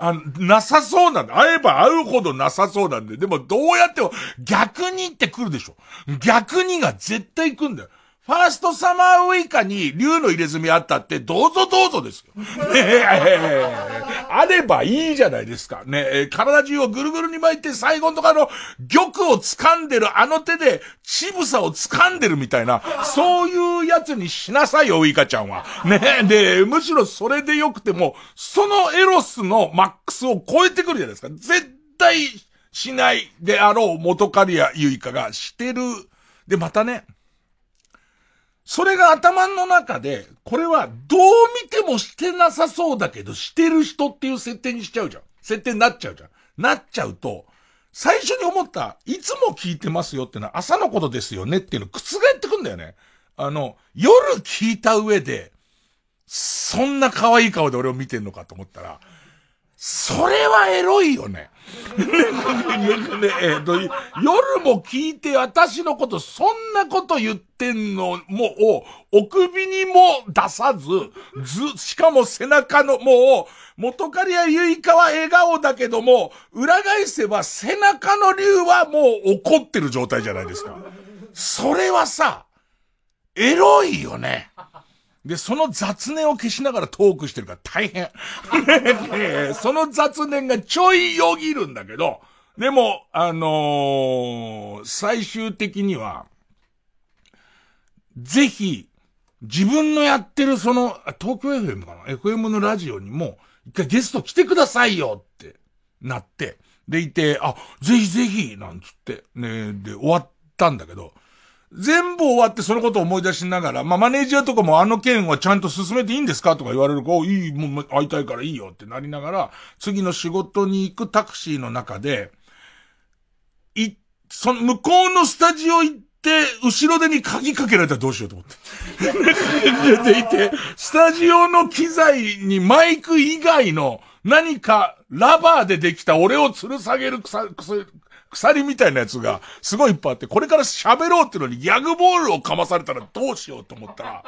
あなさそうなんだ。会えば会うほどなさそうなんで。でもどうやっても逆にって来るでしょ。逆にが絶対来んだよ。ファーストサマーウイカに竜の入れ墨あったって、どうぞどうぞですよ。ねあればいいじゃないですか。ねえ体中をぐるぐるに巻いて最後のところ、玉を掴んでるあの手で、ちぶさを掴んでるみたいな、そういうやつにしなさいよ、ウイカちゃんは。ねえで、むしろそれでよくても、そのエロスのマックスを超えてくるじゃないですか。絶対しないであろう元カリアユイカがしてる。で、またね、それが頭の中で、これはどう見てもしてなさそうだけど、してる人っていう設定にしちゃうじゃん。設定になっちゃうじゃん。なっちゃうと、最初に思った、いつも聞いてますよってのは朝のことですよねっていうの覆ってくんだよね。あの、夜聞いた上で、そんな可愛い顔で俺を見てんのかと思ったら、それはエロいよね。ねえー、と夜も聞いて私のことそんなこと言ってんのもを、お首にも出さず、ず、しかも背中のもう、元カリアユイカは笑顔だけども、裏返せば背中の竜はもう怒ってる状態じゃないですか。それはさ、エロいよね。で、その雑念を消しながらトークしてるから大変。その雑念がちょいよぎるんだけど、でも、あのー、最終的には、ぜひ、自分のやってるその、東京 FM かな ?FM のラジオにも、一回ゲスト来てくださいよってなって、でいて、あ、ぜひぜひなんつって、ね、で、終わったんだけど、全部終わってそのことを思い出しながら、まあ、マネージャーとかもあの件はちゃんと進めていいんですかとか言われると、いい、もう会いたいからいいよってなりながら、次の仕事に行くタクシーの中で、い、その向こうのスタジオ行って、後ろ手に鍵かけられたらどうしようと思って。でいて、スタジオの機材にマイク以外の何かラバーでできた俺を吊る下げるくさ、く鎖みたいなやつがすごいいっぱいあって、これから喋ろうってのにギャグボールをかまされたらどうしようと思ったら、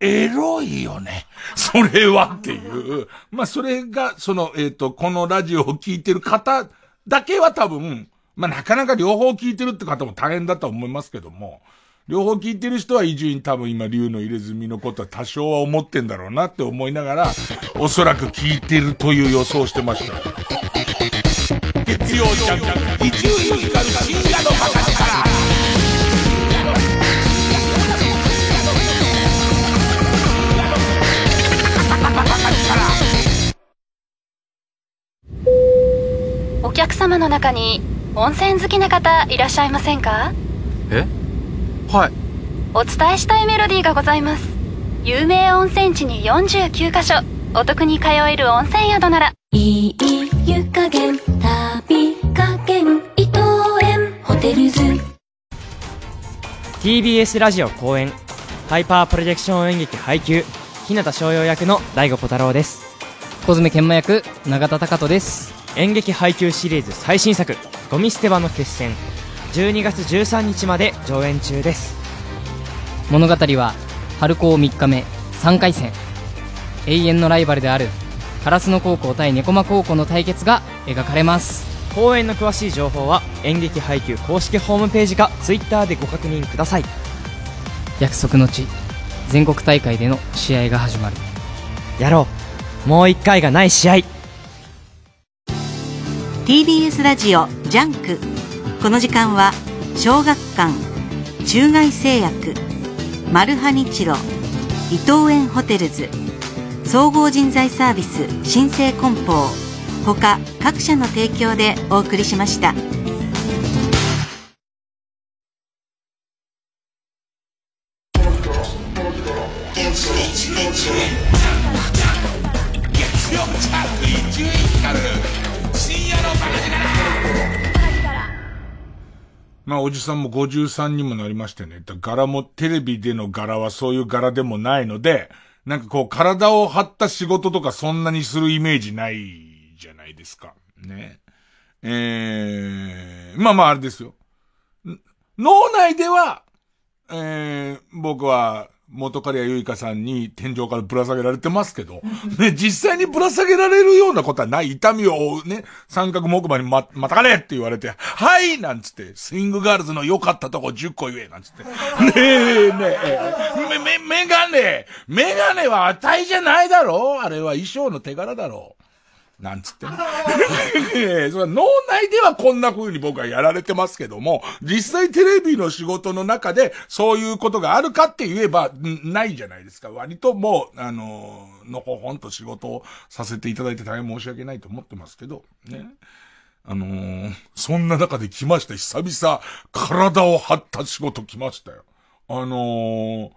エロいよね。それはっていう。まあ、それが、その、えっ、ー、と、このラジオを聞いてる方だけは多分、まあ、なかなか両方聞いてるって方も大変だと思いますけども、両方聞いてる人は伊集院多分今竜の入れ墨のことは多少は思ってんだろうなって思いながら、おそらく聞いてるという予想してました。月曜ジャンク伊集院光深夜のバカ力お客様の中に温泉好きな方いらっしゃいませんか？え？はい。お伝えしたいメロディーがございます。有名温泉地に49カ所。お得に通える温泉宿ならいい湯加減旅加減伊藤園ホテルズ。TBS ラジオ公演ハイパープロジェクション演劇配給日向翔陽役の大悟小太郎です。小爪研磨役永田貴人です。演劇配給シリーズ最新作ゴミ捨て場の決戦12月13日まで上演中です。物語は春高3日目3回戦。永遠のライバルである烏野高校対猫間高校の対決が描かれます。公演の詳しい情報は演劇配給公式ホームページか Twitter でご確認ください。約束の地全国大会での試合が始まる。やろう。もう一回がない試合。TBS ラジオ JUNK。この時間は小学館中外製薬マルハニチロ伊藤園ホテルズ総合人材サービス新生梱包他各社の提供でお送りしました。まあ、おじさんも53にもなりましてね。柄も、テレビでの柄はそういう柄でもないので、なんかこう、体を張った仕事とかそんなにするイメージないじゃないですか。ね。えー、まあまああれですよ。脳内では、えー、僕は、元カリアユイカさんに天井からぶら下げられてますけど、ね、実際にぶら下げられるようなことはない。痛みを負うね、三角木馬にま、またかれって言われて、はいなんつって、スイングガールズの良かったとこ10個言えなんつって。ねえ、ねえ、め、め、メガネメガネは値じゃないだろあれは衣装の手柄だろう。なんつってね。それ脳内ではこんな風に僕はやられてますけども、実際テレビの仕事の中でそういうことがあるかって言えば、ないじゃないですか。割ともう、あの、のほほんと仕事をさせていただいて大変申し訳ないと思ってますけど、ね。あのー、そんな中で来ました。久々、体を張った仕事来ましたよ。あのー、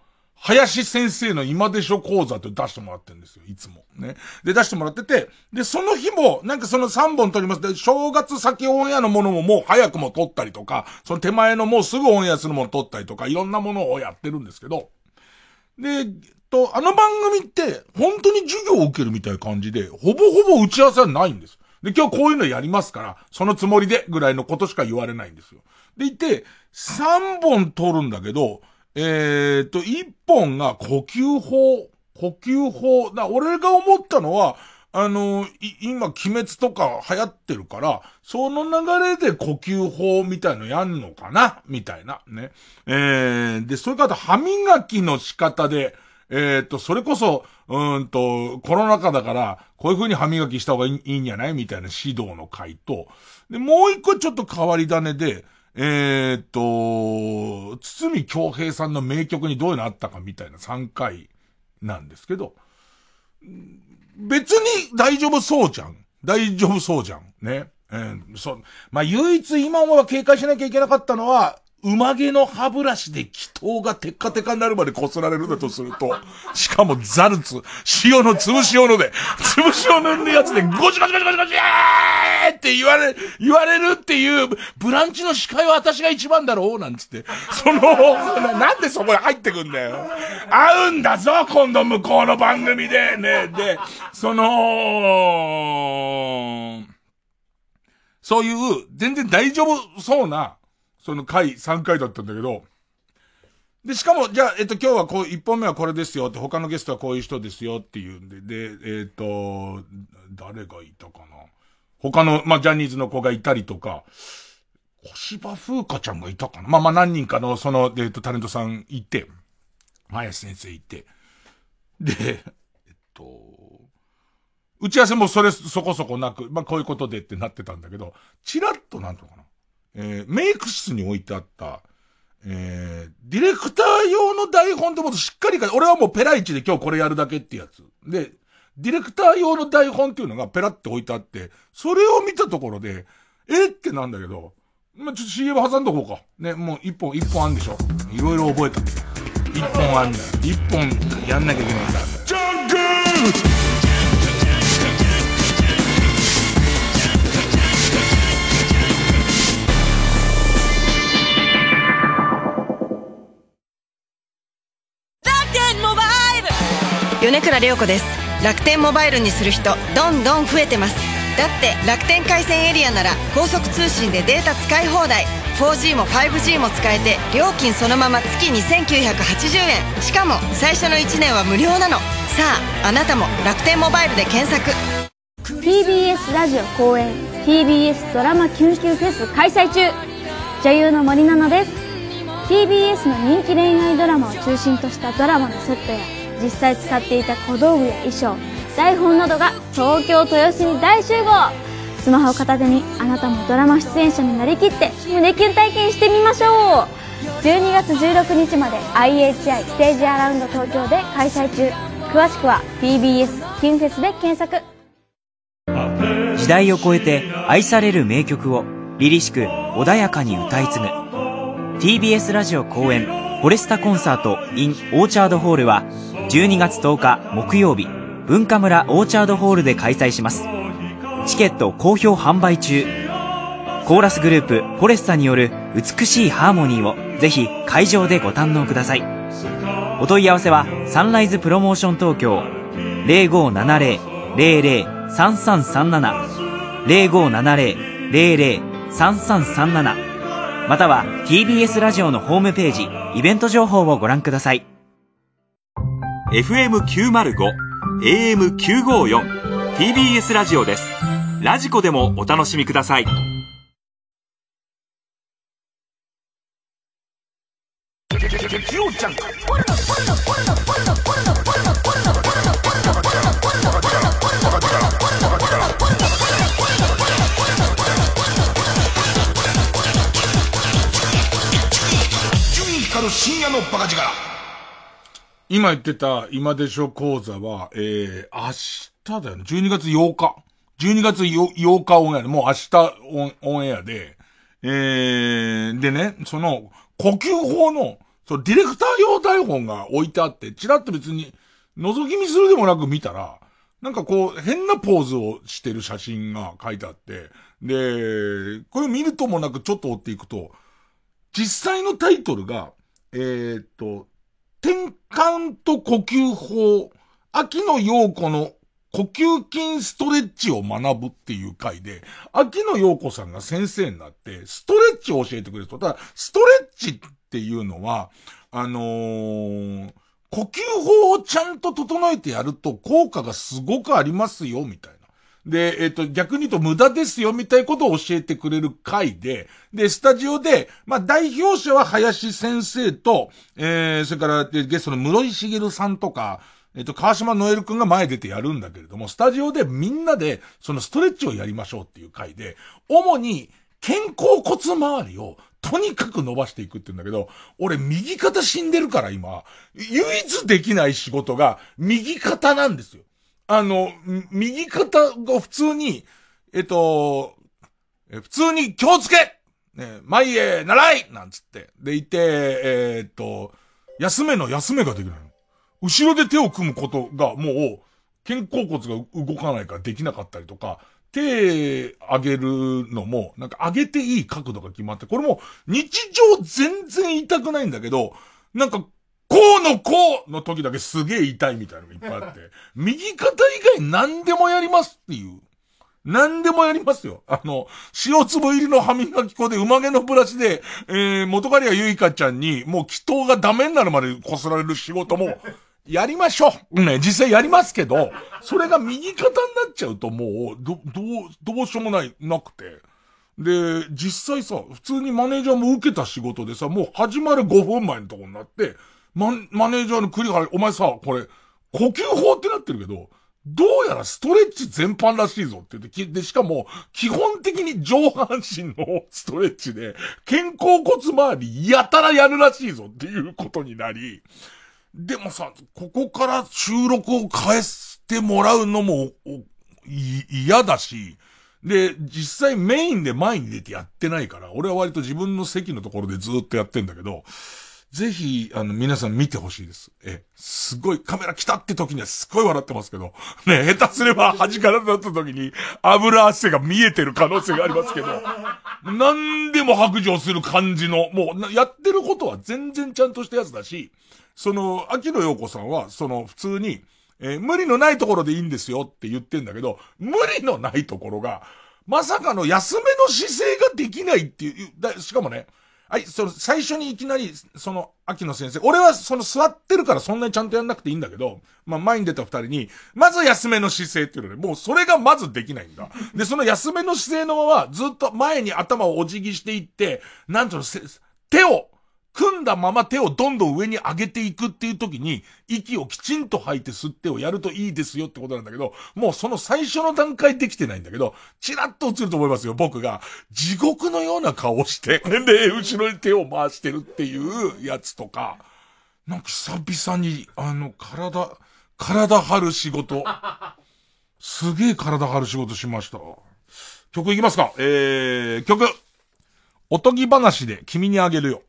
林先生の今でしょ講座って出してもらってるんですよ、いつも。ね。で、出してもらってて、で、その日も、なんかその3本撮ります。で、正月先オンエアのものももう早くも撮ったりとか、その手前のもうすぐオンエアするもの撮ったりとか、いろんなものをやってるんですけど、で、と、あの番組って、本当に授業を受けるみたいな感じで、ほぼほぼ打ち合わせはないんです。で、今日こういうのやりますから、そのつもりで、ぐらいのことしか言われないんですよ。でいて、3本撮るんだけど、えー、と、一本が呼吸法。呼吸法。な、俺が思ったのは、あの、今、鬼滅とか流行ってるから、その流れで呼吸法みたいのやんのかな？みたいな、ね。えー、で、それから歯磨きの仕方で、えー、と、それこそ、うんと、コロナ禍だから、こういう風に歯磨きした方がいいいいんじゃない？みたいな指導の回と、で、もう一個ちょっと変わり種で、えー、っと、堤京平さんの名曲にどういうのあったかみたいな3回なんですけど、別に大丈夫そうじゃん。大丈夫そうじゃん。ね。えー、そう。まあ、唯一今は警戒しなきゃいけなかったのは、馬毛の歯ブラシで気筒がテッカテカになるまで擦られるんだとすると、しかもザルツ、塩の潰し用ので、潰し用のやつでゴチゴチゴチゴチゴチーって言われ、言われるっていう、ブランチの司会は私が一番だろうなんつって、その、なんでそこへ入ってくんだよ。会うんだぞ今度向こうの番組で、ね、で、その、そういう、全然大丈夫そうな、その回、3回だったんだけど、で、しかも、じゃあ、えっと、今日はこう、1本目はこれですよって、他のゲストはこういう人ですよっていうんで、で、えっと、誰がいたかな。他の、まあ、ジャニーズの子がいたりとか、小芝風花ちゃんがいたかな。まあ、まあ、何人かの、その、えっと、タレントさんいて、林先生いて、で、えっと、打ち合わせもそれ、そこそこなく、まあ、こういうことでってなってたんだけど、チラッとなんとかな。えー、メイク室に置いてあった、えー、ディレクター用の台本ってもっとしっかりか、俺はもうペライチで今日これやるだけってやつ。で、ディレクター用の台本っていうのがペラって置いてあって、それを見たところで、えってなんだけど、まあ、ちょっと CM 挟んどこうか。ね、もう一本、一本あんでしょ。いろいろ覚えた。一本あんだよ。一本やんなきゃいけないんだ。ジャンク楽米倉涼子です。楽天モバイルにする人どんどん増えてます。だって楽天回線エリアなら高速通信でデータ使い放題。4G も 5G も使えて料金そのまま月2980円しかも最初の1年は無料なの。さああなたも楽天モバイルで検索。TBS ラジオ公演 TBS ドラマキュンキュンフェス開催中。女優の森七菜です。TBS の人気恋愛ドラマを中心としたドラマのセットや実際使っていた小道具や衣装台本などが東京豊洲に大集合。スマホを片手にあなたもドラマ出演者になりきって胸キュン体験してみましょう。12月16日まで IHI ステージアラウンド東京で開催中。詳しくは TBS キュンフェスで検索。時代を超えて愛される名曲を凛々しく穏やかに歌い継ぐ。TBS ラジオ公演。フォレスタコンサート in オーチャードホールは12月10日木曜日文化村オーチャードホールで開催します。チケット好評販売中。コーラスグループフォレスタによる美しいハーモニーをぜひ会場でご堪能ください。お問い合わせはサンライズプロモーション東京0570-003337 0570-003337または TBS ラジオのホームページイベント情報をご覧ください。FM905 AM954 TBS ラジオです。ラジコでもお楽しみください。光る深夜のバカ力。今言ってた今でしょ講座は、えー、明日だよね。12月8日。12月 8, 日オンエアで、もう明日オンオンエアで、えー、でね、その、呼吸法の、そのディレクター用台本が置いてあって、ちらっと別に、覗き見するでもなく見たら、なんかこう、変なポーズをしてる写真が書いてあって、で、これ見るともなくちょっと追っていくと、実際のタイトルが、えー、っと、転換と呼吸法、秋野陽子の呼吸筋ストレッチを学ぶっていう回で、秋野陽子さんが先生になって、ストレッチを教えてくれると。ただ、ストレッチっていうのは、あのー、呼吸法をちゃんと整えてやると効果がすごくありますよ、みたいな。で、えっ、と、逆に言うと無駄ですよ、みたいなことを教えてくれる回で、で、スタジオで、まあ、代表者は林先生と、えー、それから、ゲストの室井茂さんとか、えっ、と、川島ノエルくんが前出てやるんだけれども、スタジオでみんなで、そのストレッチをやりましょうっていう回で、主に、肩甲骨周りを、とにかく伸ばしていくって言うんだけど、俺右肩死んでるから今、唯一できない仕事が右肩なんですよ。あの、右肩が普通に、えっと、え普通に気をつけね、前へ習いなんつって。でいて、えー、っと、休めの休めができない。後ろで手を組むことがもう、肩甲骨が動かないからできなかったりとか、手上げるのも、なんか上げていい角度が決まって、これも日常全然痛くないんだけど、なんか、こうのこうの時だけすげえ痛いみたいなのがいっぱいあって、右肩以外何でもやりますっていう。何でもやりますよ。あの、塩粒入りの歯磨き粉で馬毛のブラシで、えー、元カリアゆいかちゃんに、もう祈祷がダメになるまでこすられる仕事も、やりましょう。ね、実際やりますけど、それが右肩になっちゃうともう、ど、どう、どうしようもない、なくて。で、実際さ、普通にマネージャーも受けた仕事でさ、もう始まる5分前のとこになって、ママネージャーの栗原、お前さ、これ、呼吸法ってなってるけど、どうやらストレッチ全般らしいぞって言って、で、しかも、基本的に上半身のストレッチで、肩甲骨周りやたらやるらしいぞっていうことになり、でもさ、ここから収録を返してもらうのも、嫌だし、で、実際メインで前に出てやってないから、俺は割と自分の席のところでずっとやってんだけど、ぜひ、あの、皆さん見てほしいです。え、すごい、カメラ来たって時にはすごい笑ってますけど、ね、下手すれば端からだった時に油汗が見えてる可能性がありますけど、何でも白状する感じの、もう、やってることは全然ちゃんとしたやつだし、その、秋野陽子さんは、その、普通に、えー、無理のないところでいいんですよって言ってんだけど、無理のないところが、まさかの安めの姿勢ができないっていう、だしかもね、はい、その、最初にいきなり、その、秋野先生、俺はその座ってるからそんなにちゃんとやんなくていいんだけど、まあ、前に出た二人に、まず休めの姿勢っていうので、もうそれがまずできないんだ。で、その休めの姿勢のまま、ずっと前に頭をお辞儀していって、なんと手を、組んだまま手をどんどん上に上げていくっていう時に、息をきちんと吐いて吸ってをやるといいですよってことなんだけど、もうその最初の段階できてないんだけど、チラッと映ると思いますよ、僕が。地獄のような顔して、で、後ろに手を回してるっていうやつとか、なんか久々に、あの、体、体張る仕事。すげえ体張る仕事しました。曲いきますかえー、曲。おとぎ話で君にあげるよ。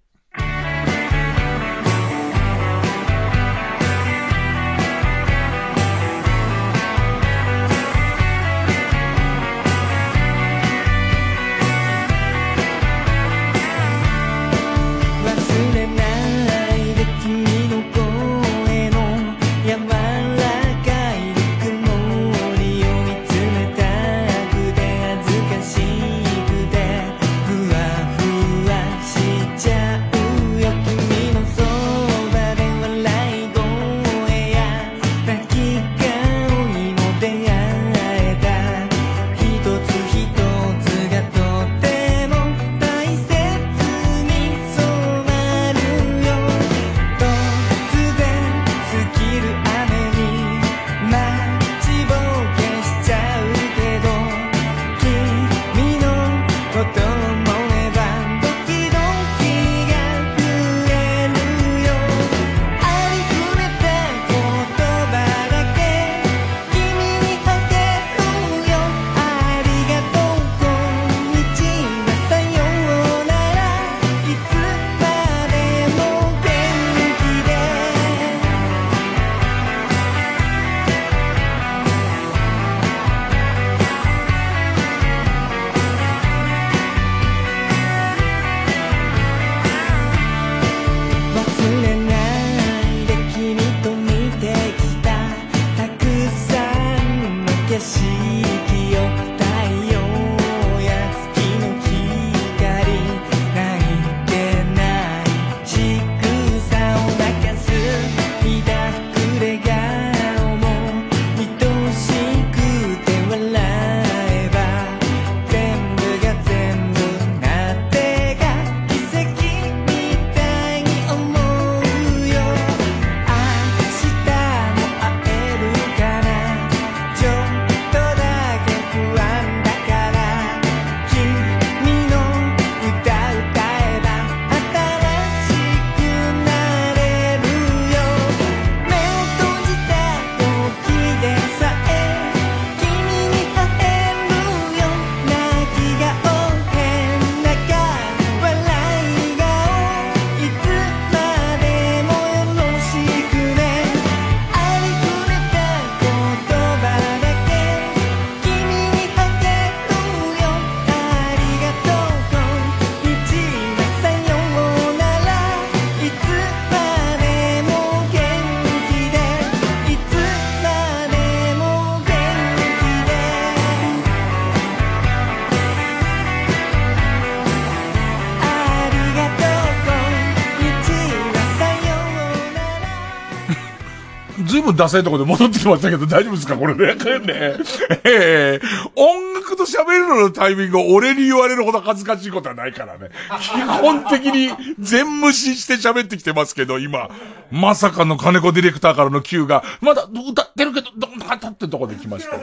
ダサいところで戻ってきましたけど、大丈夫ですか？これね。ねえー、音楽と喋るののタイミングを俺に言われるほど恥ずかしいことはないからね。基本的に全無視して喋ってきてますけど、今、まさかの金子ディレクターからの Q が、まだ歌ってるけど、どんなってとこで来ました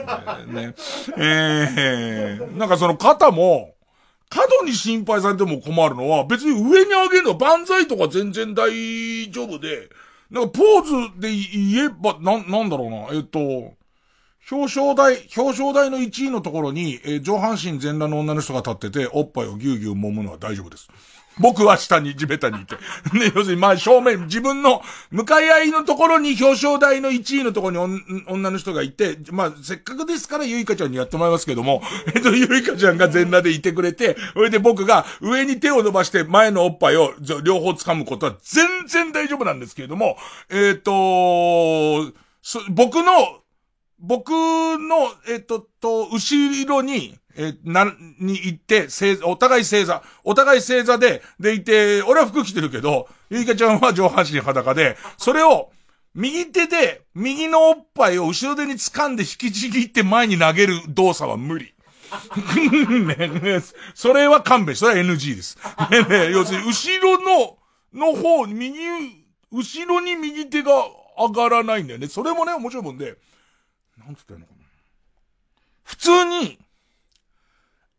ね。ねえー、なんかその肩も、過度に心配されても困るのは、別に上に上げるの万歳とか全然大丈夫で、なんかポーズで言えば、な、なんだろうな、えっと、表彰台、表彰台の1位のところに、えー、上半身全裸の女の人が立ってて、おっぱいをぎゅうぎゅう揉むのは大丈夫です。僕は下に地べたにいて。ね、要するにまあ正面、自分の向かい合いのところに表彰台の1位のところに女の人がいて、まあせっかくですからゆいかちゃんにやってもらいますけども、えっと、ゆいかちゃんが全裸でいてくれて、それで僕が上に手を伸ばして前のおっぱいを両方掴むことは全然大丈夫なんですけれども、えっ、と、僕の、僕の、えっ、と、と、後ろに、えな、に行って、正座、お互い正座。お互い正座で、でいて、俺は服着てるけど、ゆいかちゃんは上半身裸で、それを、右手で、右のおっぱいを後ろ手に掴んで引きちぎって前に投げる動作は無理。ねね、それは勘弁それは NG です。ねね、要するに、後ろの、の方、右、後ろに右手が上がらないんだよね。それもね、面白いもんで、なんつったらいいのかな。普通に、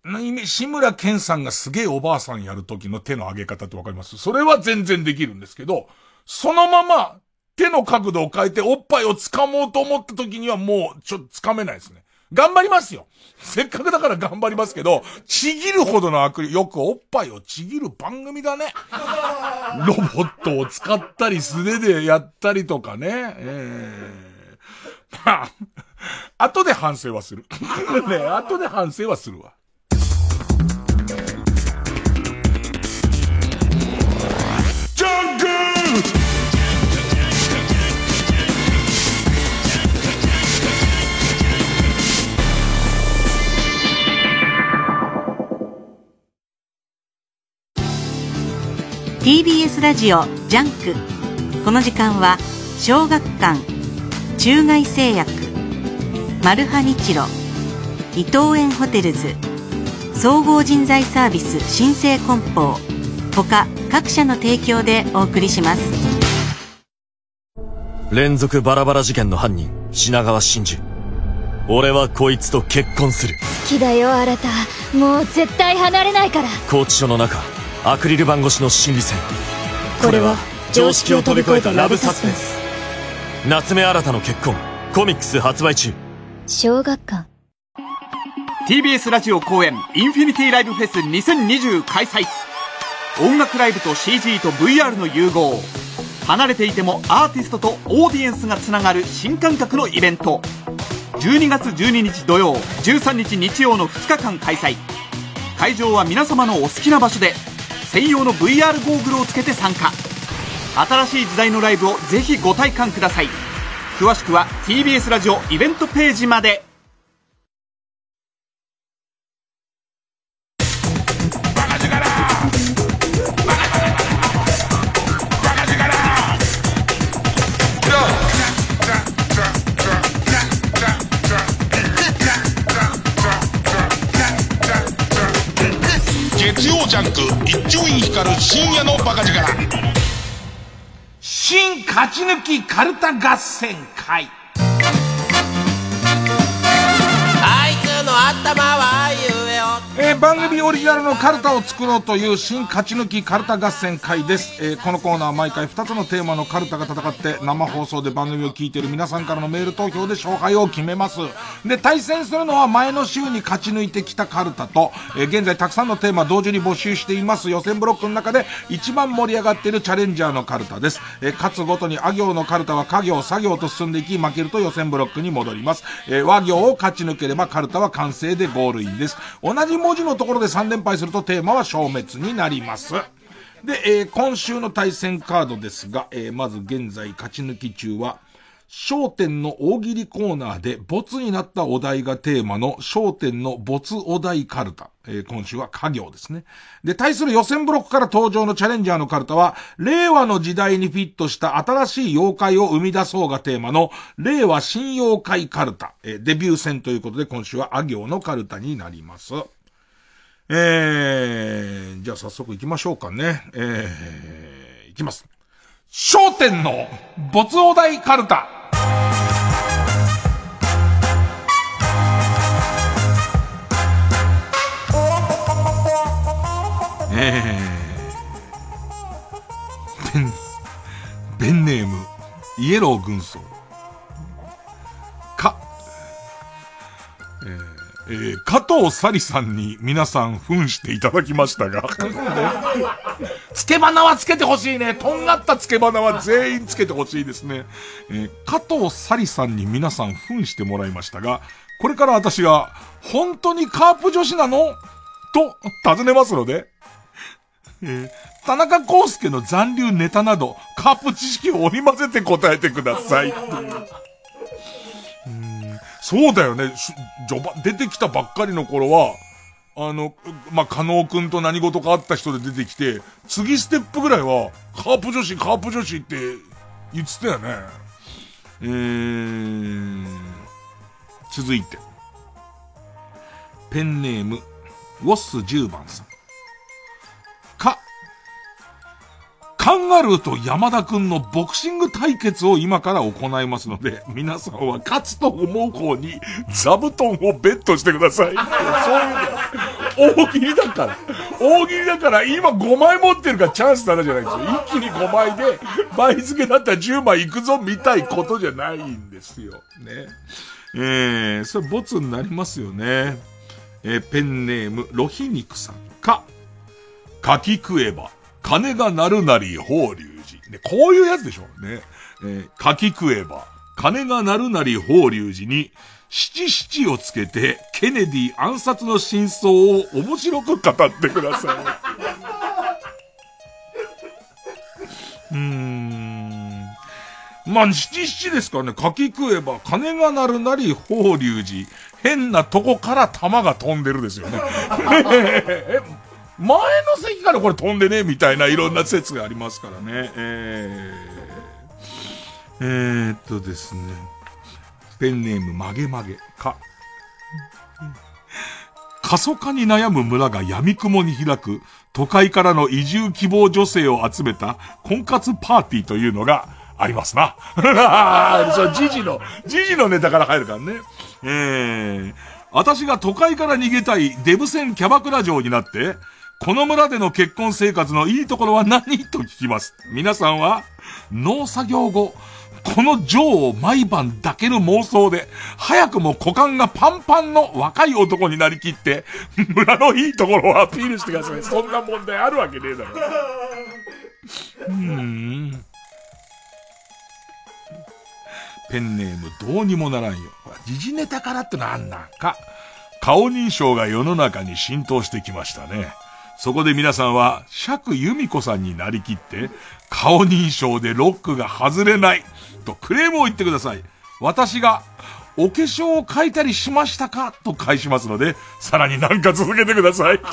志村けんさんがすげえおばあさんやる時の手の上げ方ってわかります？それは全然できるんですけど、そのまま手の角度を変えておっぱいを掴もうと思った時にはもうちょっと掴めないですね。頑張りますよ。せっかくだから頑張りますけど、ちぎるほどの悪意、よくおっぱいをちぎる番組だね。ロボットを使ったり素手でやったりとかね。えー、まあ、後で反省はする。ね、後で反省はするわ。TBS ラジオジャンク。この時間は小学館中外製薬マルハニチロ伊藤園ホテルズ総合人材サービス新生梱包他各社の提供でお送りします。連続バラバラ事件の犯人品川真珠。俺はこいつと結婚する。好きだよ新た。もう絶対離れないから。拘置所の中アクリル板越しの心理戦。これは常識を飛び越えたラブサスペンス。夏目アラタの結婚。コミックス発売中。小学館。TBS ラジオ公演インフィニティライブフェス2020開催。音楽ライブと CG と VR の融合。離れていてもアーティストとオーディエンスがつながる新感覚のイベント。12月12日土曜13日日曜の2日間開催。会場は皆様のお好きな場所で専用の VR ゴーグルをつけて参加。新しい時代のライブをぜひご体感ください。詳しくは TBS ラジオイベントページまで。ク一丁院光る深夜のバカ力。新勝ち抜きカルタ合戦会。あいつの頭は言えよえー、番組オリジナルのカルタを作ろうという新勝ち抜きカルタ合戦会です。えー、このコーナーは毎回2つのテーマのカルタが戦って生放送で番組を聞いている皆さんからのメール投票で勝敗を決めます。で、対戦するのは前の週に勝ち抜いてきたカルタと、えー、現在たくさんのテーマ同時に募集しています予選ブロックの中で一番盛り上がっているチャレンジャーのカルタです。え、勝つごとにあ行のカルタは家行、作業と進んでいき、負けると予選ブロックに戻ります。え、和行を勝ち抜ければカルタは完成でゴールインです。同じ文字のところで3連敗するとテーマは消滅になります。で、えー、今週の対戦カードですが、えー、まず現在勝ち抜き中は、焦点の大喜利コーナーで、ボツになったお題がテーマの焦点のボツお題カルタ。えー、今週は家業ですね。で、対する予選ブロックから登場のチャレンジャーのカルタは、令和の時代にフィットした新しい妖怪を生み出そうがテーマの、令和新妖怪カルタ。えー、デビュー戦ということで今週はあ行のカルタになります。えー、じゃあ早速行きましょうかね。えー、行きます。焦点の没お題カルタ。えー、ベン、ベンネーム、イエロー軍曹。えー、えー、加藤サリさんに皆さん扮していただきましたが、つけ花はつけてほしいね。とんがったつけ花は全員つけてほしいですね。えー、加藤サリさんに皆さん扮してもらいましたが、これから私が、本当にカープ女子なの？と、尋ねますので、えー、田中康介の残留ネタなど、カープ知識を織り交ぜて答えてください。そうだよね。序盤、出てきたばっかりの頃は、あの、まあ、加納くんと何事かあった人で出てきて、次ステップぐらいは、カープ女子、カープ女子って言ってたよね。えー、続いて。ペンネーム、ウォッス10番さん。カンガルーと山田くんのボクシング対決を今から行いますので、皆さんは勝つと思う方に座布団をベットしてください。そういう。大喜利だから。大喜利だから今5枚持ってるからチャンスだなじゃないですよ。一気に5枚で倍付けだったら10枚いくぞみたいことじゃないんですよ。ね。えー、それボツになりますよね。えー、ペンネーム、ロヒニクさんか、かき食えば、金が鳴るなり法隆寺。ね、こういうやつでしょね。えー、書き食えば、金が鳴るなり法隆寺に、七七をつけて、ケネディ暗殺の真相を面白く語ってください。うーん。まあ、七七ですからね、書き食えば、金が鳴るなり法隆寺。変なとこから弾が飛んでるですよね。前の席からこれ飛んでね、みたいないろんな説がありますからね。えー、えー、っとですね。ペンネーム曲げ曲げか。過疎化に悩む村が闇雲に開く都会からの移住希望女性を集めた婚活パーティーというのがありますな。そう、ジジの、ジジのネタから入るからね。えー、私が都会から逃げたいデブ戦キャバクラ城になって、この村での結婚生活のいいところは何？と聞きます。皆さんは、農作業後、この女王を毎晩抱ける妄想で、早くも股間がパンパンの若い男になりきって、村のいいところをアピールしてください。そんな問題あるわけねえだろ。うーん。ペンネームどうにもならんよ。時事ネタからってのはあんなんか。顔認証が世の中に浸透してきましたね。そこで皆さんは、釈由美子さんになりきって、顔認証でロックが外れない、とクレームを言ってください。私が、お化粧を描いたりしましたかと返しますので、さらになんか続けてください。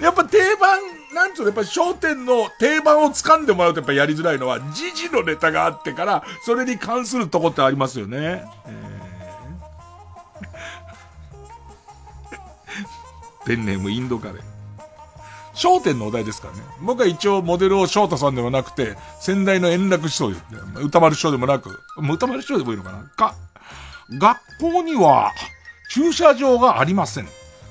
やっぱ定番、なんつうの、やっぱ商店の定番を掴んでもらうとやっぱやりづらいのは、時事のネタがあってから、それに関するとこってありますよね。えーペンネームインドカレー。商店のお題ですからね。僕は一応モデルを翔太さんではなくて、先代の円楽師匠で、歌丸師匠でもなく、歌丸師匠でもいいのかな？か、学校には駐車場がありません。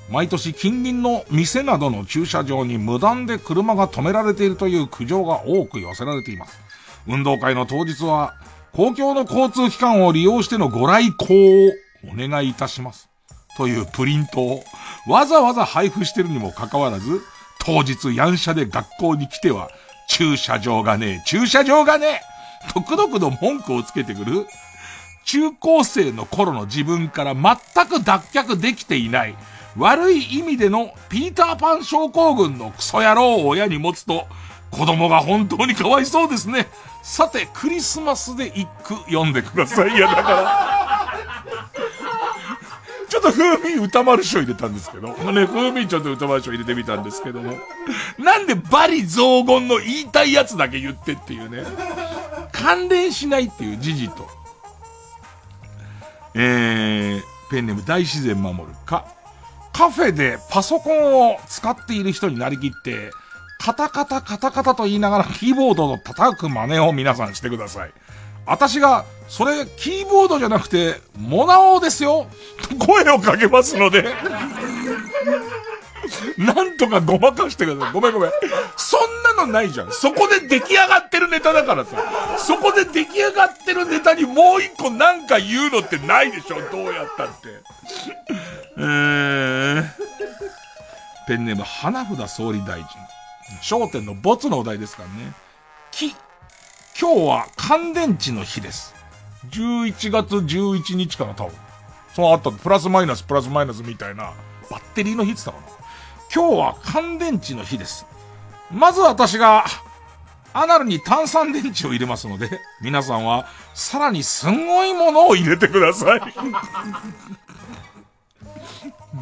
毎年近隣の店などの駐車場に無断で車が止められているという苦情が多く寄せられています。運動会の当日は、公共の交通機関を利用してのご来光をお願いいたします。というプリントをわざわざ配布してるにもかかわらず、当日ヤン車で学校に来ては、駐車場がねえ、駐車場がねえとくどくど文句をつけてくる、中高生の頃の自分から全く脱却できていない、悪い意味でのピーターパン症候群のクソ野郎を親に持つと、子供が本当にかわいそうですね。さて、クリスマスで一句読んでください。いや、だから。ちょっと風味歌丸賞入れたんですけど、ね、風味ちょっと歌丸賞入れてみたんですけども、なんでバリ雑言の言いたいやつだけ言ってっていうね、関連しないっていう事実と、えー、ペンネーム大自然守るか、カフェでパソコンを使っている人になりきって、カタカタカタカタと言いながらキーボードを叩く真似を皆さんしてください。私が、それ、キーボードじゃなくて、モナオですよ 声をかけますので なんとかごまかしてください。ごめんごめん。そんなのないじゃん。そこで出来上がってるネタだからさ。そこで出来上がってるネタにもう一個なんか言うのってないでしょ。どうやったって。えー、ペンネーム花札総理大臣。焦点の没のお題ですからね。き、今日は乾電池の日です。11月11日かな、多分。そうあったプラスマイナス、プラスマイナスみたいな、バッテリーの日って言ったかな。今日は乾電池の日です。まず私が、アナルに炭酸電池を入れますので、皆さんは、さらにすんごいものを入れてください。ね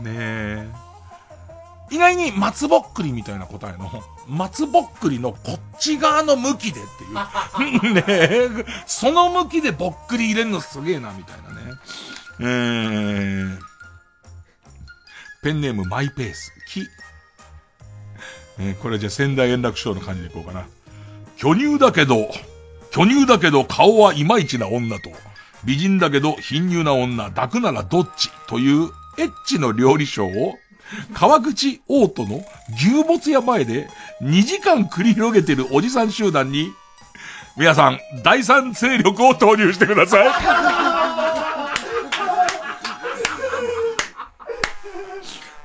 え。意外に松ぼっくりみたいな答えの、松ぼっくりのこっち側の向きでっていう。ねえ。その向きでぼっくり入れるのすげえな、みたいなね。えー、ペンネームマイペース、き。えー、これじゃ仙台円楽章の感じでいこうかな。巨乳だけど、巨乳だけど顔はいまいちな女と、美人だけど貧乳な女、抱くならどっち？というエッチの料理賞を、川口オートの牛没屋前で2時間繰り広げてるおじさん集団に、皆さん、第三勢力を投入してください。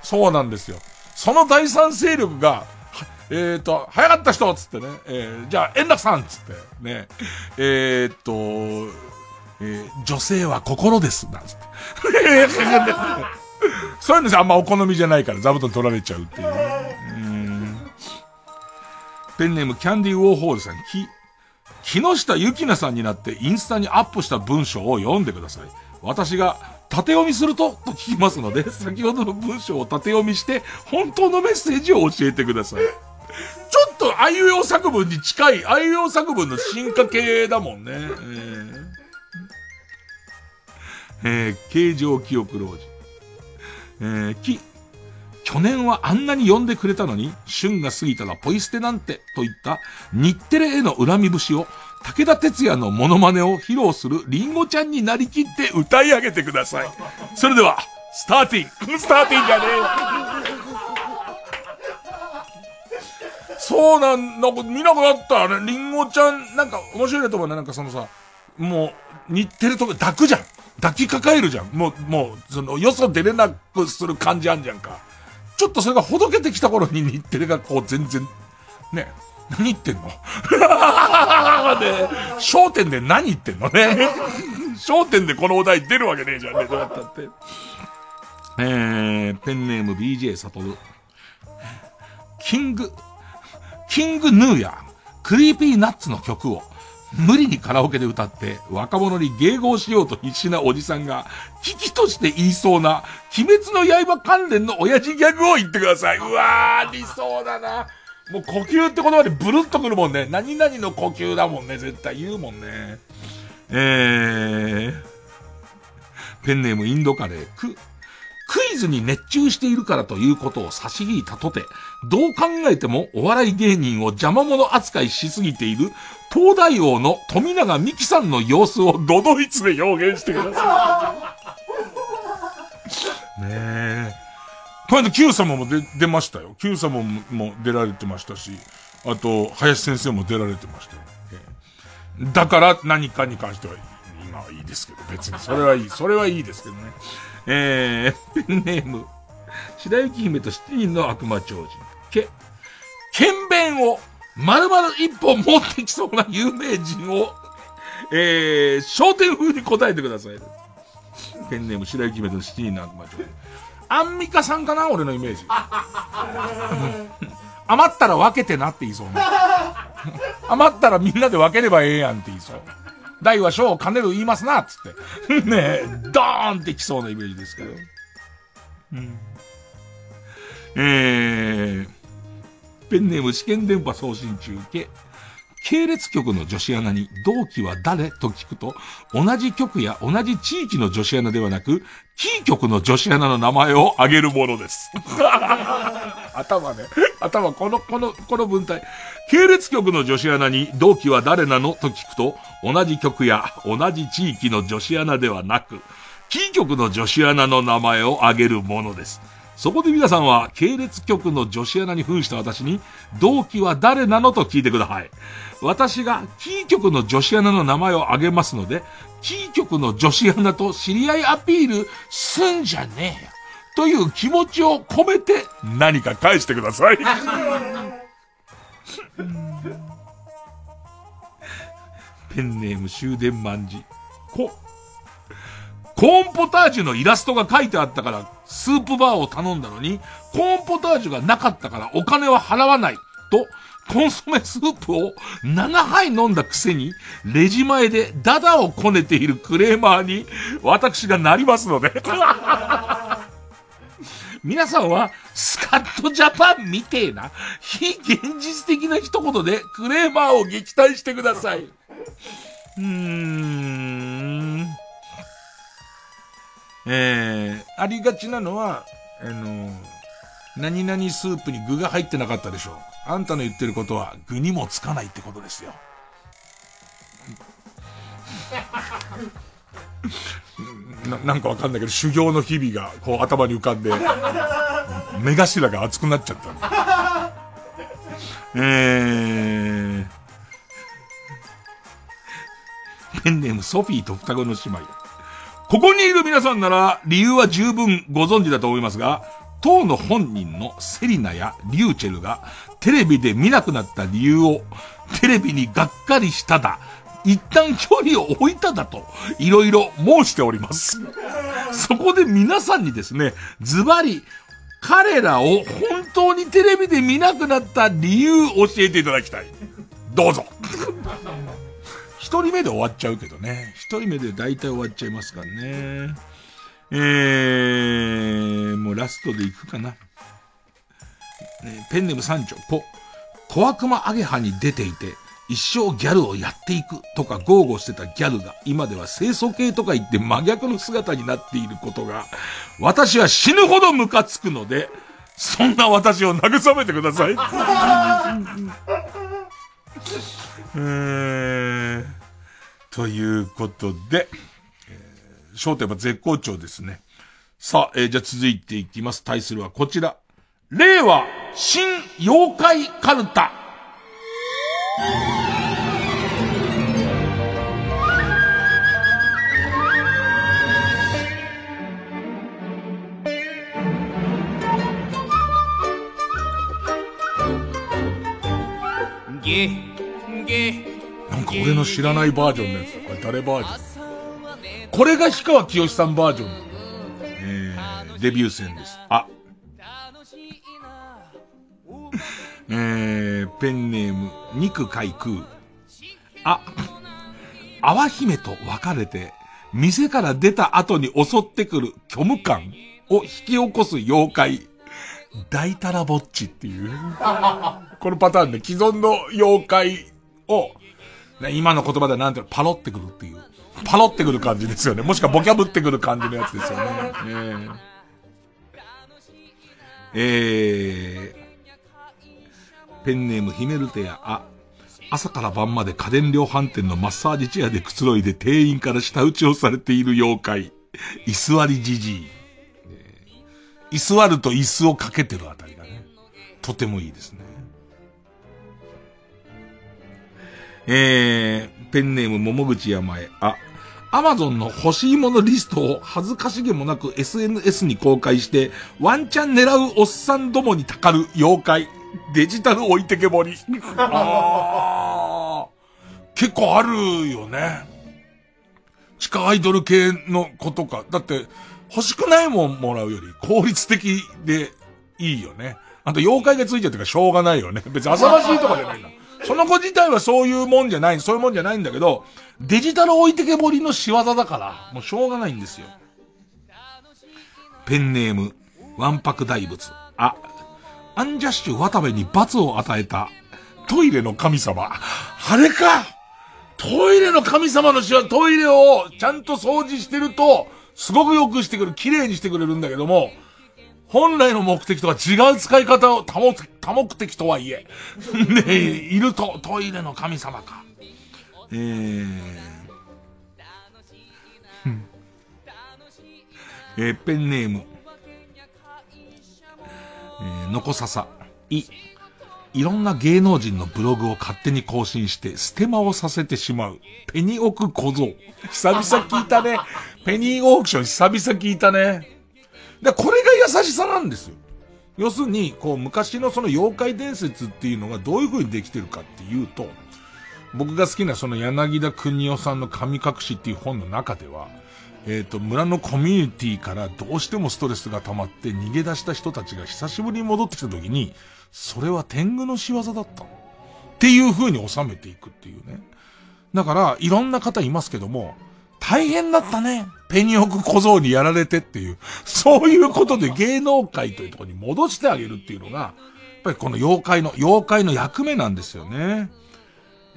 そうなんですよ。その第三勢力が、えっ、ー、と、早かった人っつってね、えー、じゃあ、円楽さんっつって、ね、えー、っと、えー、女性は心です、なんつって。そういうんですよ、あんまお好みじゃないから座布団取られちゃうっていう。うんペンネームキャンディーウォーホールさん、き、木下ゆきなさんになってインスタにアップした文章を読んでください。私が縦読みすると、と聞きますので、先ほどの文章を縦読みして、本当のメッセージを教えてください。ちょっと、あいうえお作文に近い、あいうえお作文の進化系だもんね。えー、えー、形状記憶老人。えー、き、去年はあんなに呼んでくれたのに、旬が過ぎたらポイ捨てなんて、といった日テレへの恨み節を武田鉄矢のモノマネを披露するリンゴちゃんになりきって歌い上げてください。それでは、スターティン。スターティンじゃねえそうなん、なんか見なくなったね。リンゴちゃん、なんか面白いと思うね。なんかそのさ、もう、似てるとこ抱くじゃん。抱きかかえるじゃん。もう、もう、その、よそ出れなくする感じあんじゃんか。ちょっとそれがほどけてきた頃に日テレがこう全然、ね、何言ってんの？ね、焦点で何言ってんのね？焦点でこのお題出るわけねえじゃんね、どうやったって。えー、ペンネーム BJ サトル。キング、 King Gnu や Creepy Nuts の曲を無理にカラオケで歌って若者に迎合しようと必死なおじさんが嬉々として言いそうな鬼滅の刃関連の親父ギャグを言ってください。うわー、理想だな。もう呼吸って言葉でブルッとくるもんね。何々の呼吸だもんね。絶対言うもんね。えー、ペンネームインドカレー。ク、クイズに熱中しているからということを差し引いたとて、どう考えてもお笑い芸人を邪魔者扱いしすぎている東大王の富永美樹さんの様子をドドイツで表現してください。ねえ。この間 Q 様も出、出ましたよ。Q 様も出られてましたし、あと、林先生も出られてましたよ。えー、だから何かに関しては、今はいいですけど、別に。それはいい。それはいいですけどね。えー、ペ ンネーム、白雪姫と七人の悪魔超人。け、剣弁を丸々一本持ってきそうな有名人を、えー、焦点風に答えてください。ペンネーム白雪姫と七人の悪魔超人。アンミカさんかな俺のイメージ。余ったら分けてなって言いそうね。余ったらみんなで分ければええやんって言いそう。大は小を兼ねる言いますなつって。ねえ、ドーンってきそうなイメージですけど。うん、えー、ペンネーム試験電波送信中継。系列局の女子アナに同期は誰と聞くと、同じ局や同じ地域の女子アナではなく、キー局の女子アナの名前を挙げるものです。頭ね。頭、この、この、この文体。系列局の女子アナに同期は誰なのと聞くと、同じ局や同じ地域の女子アナではなく、キー局の女子アナの名前を挙げるものです。そこで皆さんは、系列局の女子アナに扮した私に、同期は誰なのと聞いてください。私が、キー局の女子アナの名前を挙げますので、キー局の女子アナと知り合いアピールすんじゃねえよ。という気持ちを込めて、何か返してください。ペンネーム終電万事。こ、コーンポタージュのイラストが書いてあったから、スープバーを頼んだのに、コーンポタージュがなかったからお金は払わない。と、コンソメスープを7杯飲んだくせに、レジ前でダダをこねているクレーマーに、私がなりますので。皆さんは、スカットジャパンみてえな、非現実的な一言でクレーマーを撃退してください。うーん。えー、ありがちなのは、あの、何々スープに具が入ってなかったでしょう。あんたの言ってることは具にもつかないってことですよ。ななんかわかんないけど、修行の日々がこう頭に浮かんで、目頭が熱くなっちゃったえー、ペンネームソフィーと双子の姉妹。ここにいる皆さんなら理由は十分ご存知だと思いますが、当の本人のセリナやリューチェルがテレビで見なくなった理由をテレビにがっかりしただ、一旦距離を置いただと、いろいろ申しております。そこで皆さんにですね、ズバリ、彼らを本当にテレビで見なくなった理由教えていただきたい。どうぞ。一人目で終わっちゃうけどね。一人目で大体終わっちゃいますからね。えー、もうラストでいくかな。ね、ペンネム三丁、ポ。小悪魔アゲハに出ていて、一生ギャルをやっていくとか豪語してたギャルが今では清楚系とか言って真逆の姿になっていることが、私は死ぬほどムカつくので、そんな私を慰めてください。えー、ということで、えー、焦点は絶好調ですね。さあ、えー、じゃあ続いていきます。対するはこちら。令和新妖怪カルタ。ゲゲか俺の知らないバージョンのやつこれ誰バージョン？これが氷川きよしさんバージョン。えー、デビュー戦です。あ。えー、ペンネーム、肉海空。あ、淡姫と別れて、店から出た後に襲ってくる虚無感を引き起こす妖怪。大たらぼっちっていう。このパターンで既存の妖怪を、ね、今の言葉ではなんていうの、パロってくるっていう。パロってくる感じですよね。もしくはボキャブってくる感じのやつですよね。えー、えー、ペンネームヒメルテや、あ、朝から晩まで家電量販店のマッサージチェアでくつろいで店員から舌打ちをされている妖怪。居座りじじい。居座ると椅子をかけてるあたりがね、とてもいいですね。えー、ペンネーム桃口山へ。あ、アマゾンの欲しいものリストを恥ずかしげもなく SNS に公開して、ワンチャン狙うおっさんどもにたかる妖怪。デジタル置いてけぼり。あ結構あるよね。地下アイドル系の子とか。だって、欲しくないもんもらうより効率的でいいよね。あと妖怪がついちゃってからしょうがないよね。別に浅ましいとかじゃないんだ。その子自体はそういうもんじゃない、そういうもんじゃないんだけど、デジタル置いてけぼりの仕業だから、もうしょうがないんですよ。ペンネーム、わんぱく大仏。あ、アンジャッシュ渡部に罰を与えた、トイレの神様。あれかトイレの神様の仕業、トイレをちゃんと掃除してると、すごく良くしてくる、綺麗にしてくれるんだけども、本来の目的とは違う使い方を多目、多目的とはいえ。ねいると、トイレの神様か。えー、えー、ペンネーム。えー、のこささ。い、いろんな芸能人のブログを勝手に更新して、ステマをさせてしまう。ペニオク小僧。久々聞いたね。ペニーオークション久々聞いたね。で、これが優しさなんですよ。要するに、こう、昔のその妖怪伝説っていうのがどういう風にできてるかっていうと、僕が好きなその柳田国夫さんの神隠しっていう本の中では、えっ、ー、と、村のコミュニティからどうしてもストレスが溜まって逃げ出した人たちが久しぶりに戻ってきた時に、それは天狗の仕業だった。っていう風に収めていくっていうね。だから、いろんな方いますけども、大変だったね。ペニオク小僧にやられてっていう。そういうことで芸能界というところに戻してあげるっていうのが、やっぱりこの妖怪の、妖怪の役目なんですよね。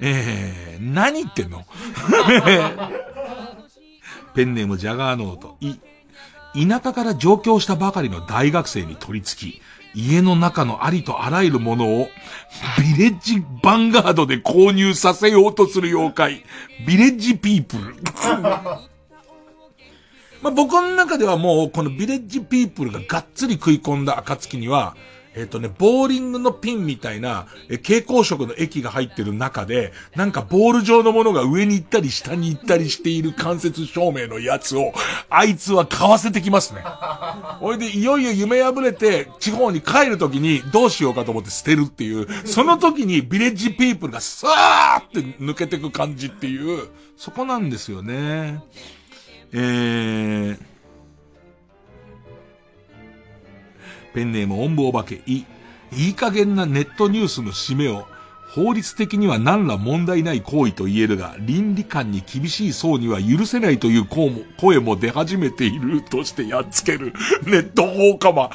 えー、何言ってんの？ペンネームジャガーノート。い、田舎から上京したばかりの大学生に取り付き、家の中のありとあらゆるものを、ビレッジヴァンガードで購入させようとする妖怪、ビレッジピープル。まあ、僕の中ではもう、このビレッジピープルががっつり食い込んだ暁には、えっ、とね、ボーリングのピンみたいな、え蛍光色の液が入ってる中で、なんかボール状のものが上に行ったり下に行ったりしている間接照明のやつを、あいつは買わせてきますね。ほいで、いよいよ夢破れて、地方に帰るときに、どうしようかと思って捨てるっていう、その時にビレッジピープルがスーって抜けてく感じっていう、そこなんですよね。えー、ペンネーム、おんぼおばけ、い、いい加減なネットニュースの締めを、法律的には何ら問題ない行為と言えるが、倫理観に厳しい層には許せないという声も出始めているとしてやっつける。ネット放火魔。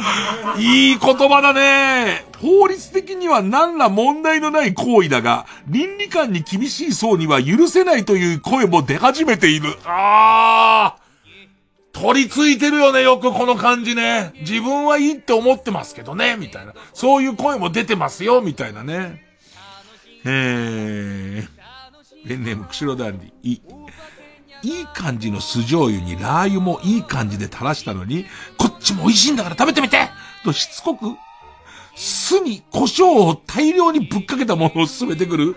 いい言葉だね。法律的には何ら問題のない行為だが、倫理観に厳しい層には許せないという声も出始めている。あー。取り付いてるよね、よくこの感じね。自分はいいって思ってますけどね、みたいな。そういう声も出てますよ、みたいなね。えー、ペンネーム、釧路ダンディ、い、いい感じの酢醤油にラー油もいい感じで垂らしたのに、こっちも美味しいんだから食べてみて！としつこく、酢に胡椒を大量にぶっかけたものを進めてくる、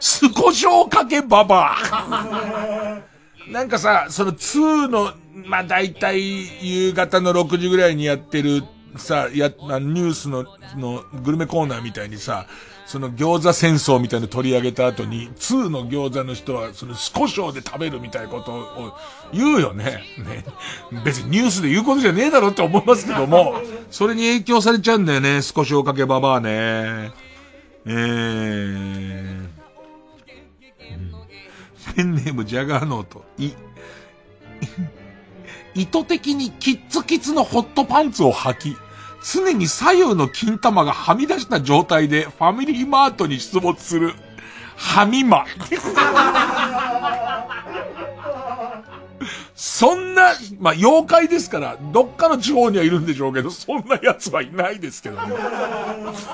酢胡椒かけババア。なんかさ、その2の、まあ、大体夕方の6時ぐらいにやってるさ、や、ニュースの、のグルメコーナーみたいにさ、その餃子戦争みたいな取り上げた後に、2の餃子の人は、その少々で食べるみたいなことを言うよね。ね。別にニュースで言うことじゃねえだろって思いますけども、それに影響されちゃうんだよね、少しおかけばばあね。えー。ペンネームジャガーノート、い、意図的にキッツキツのホットパンツを履き、常に左右の金玉がはみ出した状態でファミリーマートに出没する、はみま。そんな、まあ、妖怪ですから、どっかの地方にはいるんでしょうけど、そんな奴はいないですけどね。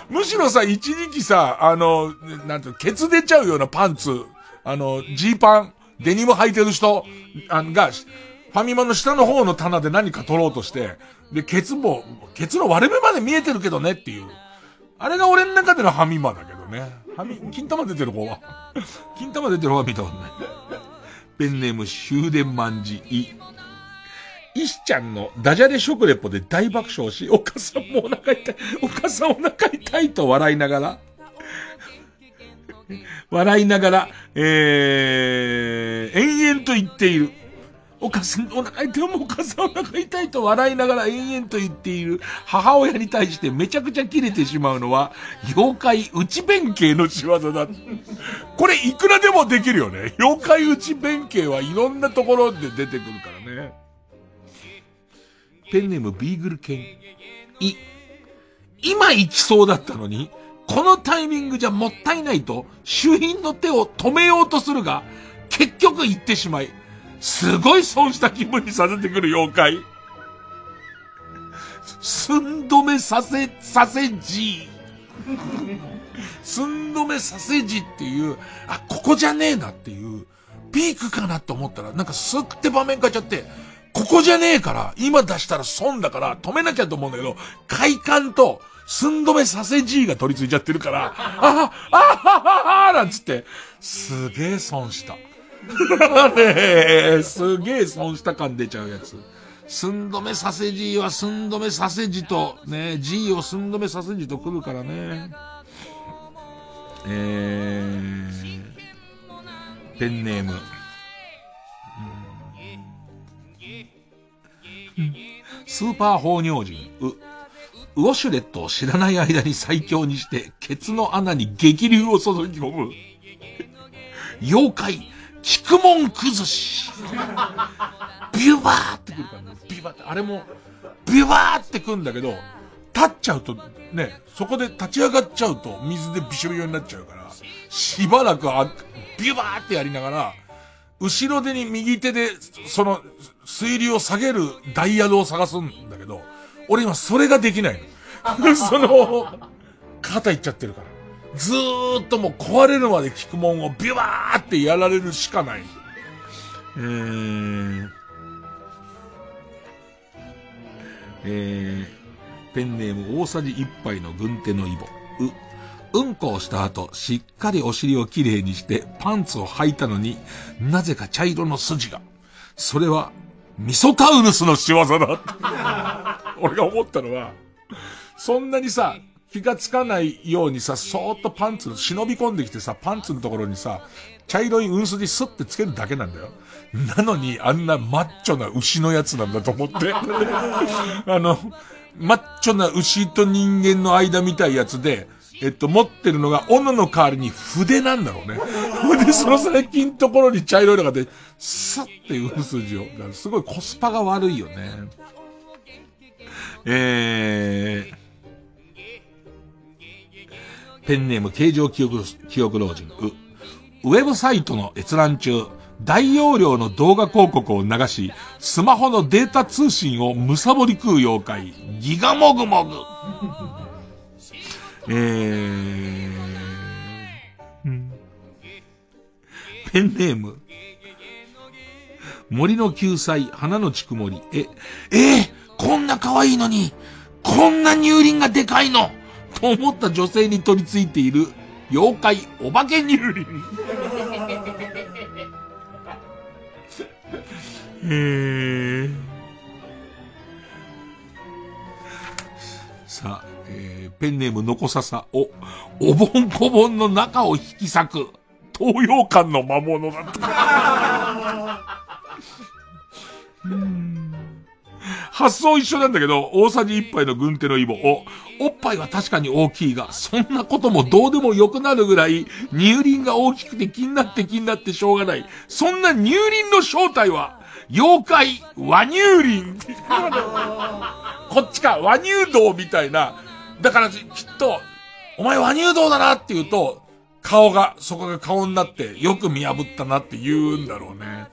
むしろさ、一時期さ、あの、なんてケツ出ちゃうようなパンツ、あの、ジーパン、デニム履いてる人が、ファミマの下の方の棚で何か取ろうとして、で、ケツも、ケツの割れ目まで見えてるけどねっていう。あれが俺の中でのファミマだけどね。ファミ、金玉出てる方は。金玉出てる方は見たことない。ペンネーム終電万事い。石ちゃんのダジャレ食レポで大爆笑し、お母さんもお腹痛い、お母さんお腹痛いと笑いながら、笑いながら、えー、延々と言っている。お母さん、お腹痛い、もお母さんお腹痛いと笑いながら延々と言っている母親に対してめちゃくちゃ切れてしまうのは、妖怪内弁慶の仕業だ。これいくらでもできるよね。妖怪内弁慶はいろんなところで出てくるからね。ペンネームビーグル犬。い、今行きそうだったのに、このタイミングじゃもったいないと、主賓の手を止めようとするが、結局行ってしまい、すごい損した気分にさせてくる妖怪。寸止めさせ、させじ。寸止めさせじっていう、あ、ここじゃねえなっていう、ピークかなと思ったら、なんかスって場面変えちゃって、ここじゃねえから、今出したら損だから止めなきゃと思うんだけど、快感と寸止めさせ G が取り付いちゃってるから、あはあ、あははなんつって、すげえ損した。ね、すげえ損した感出ちゃうやつ。寸止めさせ G は寸止めさせじと、ね、G を寸止めさせじと来るからね。えー、ペンネーム。スーパー放尿人、う、ウォシュレットを知らない間に最強にして、ケツの穴に激流を注ぎ込む。妖怪、菊門崩し。ビュバーってくるからね。ビュバーって、あれも、ビュバーってくるんだけど、立っちゃうと、ね、そこで立ち上がっちゃうと、水でびしょびしょになっちゃうから、しばらくあ、ビュバーってやりながら、後ろ手に右手で、その、水流を下げるダイヤルを探すんだけど、俺今それができないの。その、肩いっちゃってるから。ずーっともう壊れるまで聞くもんをビュワーってやられるしかない。えーん、えー、ペンネーム大さじ一杯の軍手のイボ。う、うんこをした後、しっかりお尻をきれいにしてパンツを履いたのに、なぜか茶色の筋が。それは、ミソタウルスの仕業だ。俺が思ったのは、そんなにさ、気がつかないようにさ、そーっとパンツ、忍び込んできてさ、パンツのところにさ、茶色い運筋スッてつけるだけなんだよ。なのに、あんなマッチョな牛のやつなんだと思って。あの、マッチョな牛と人間の間みたいやつで、えっと、持ってるのが、斧の代わりに筆なんだろうね。で、その先のところに茶色いのがで、スッて運筋を。すごいコスパが悪いよね。えー、ペンネーム形状記憶、記憶老人、ウェブサイトの閲覧中、大容量の動画広告を流し、スマホのデータ通信をむさぼり食う妖怪、ギガモグモグ。えー、ペンネーム、森の救済、花のちくもり、え、えー、こんな可愛いのに、こんな乳輪がでかいの。と思った女性に取り付いている妖怪お化け乳輪。えー、さあ、えー、ペンネームのこささ、お、おぼんこぼんの中を引き裂く、東洋館の魔物だった。う ん発想一緒なんだけど、大さじ一杯の軍手のイボ。お、おっぱいは確かに大きいが、そんなこともどうでもよくなるぐらい、乳輪が大きくて気になって気になってしょうがない。そんな乳輪の正体は、妖怪、和乳輪。こっちか、和乳道みたいな。だからきっと、お前和乳道だなって言うと、顔が、そこが顔になって、よく見破ったなって言うんだろうね。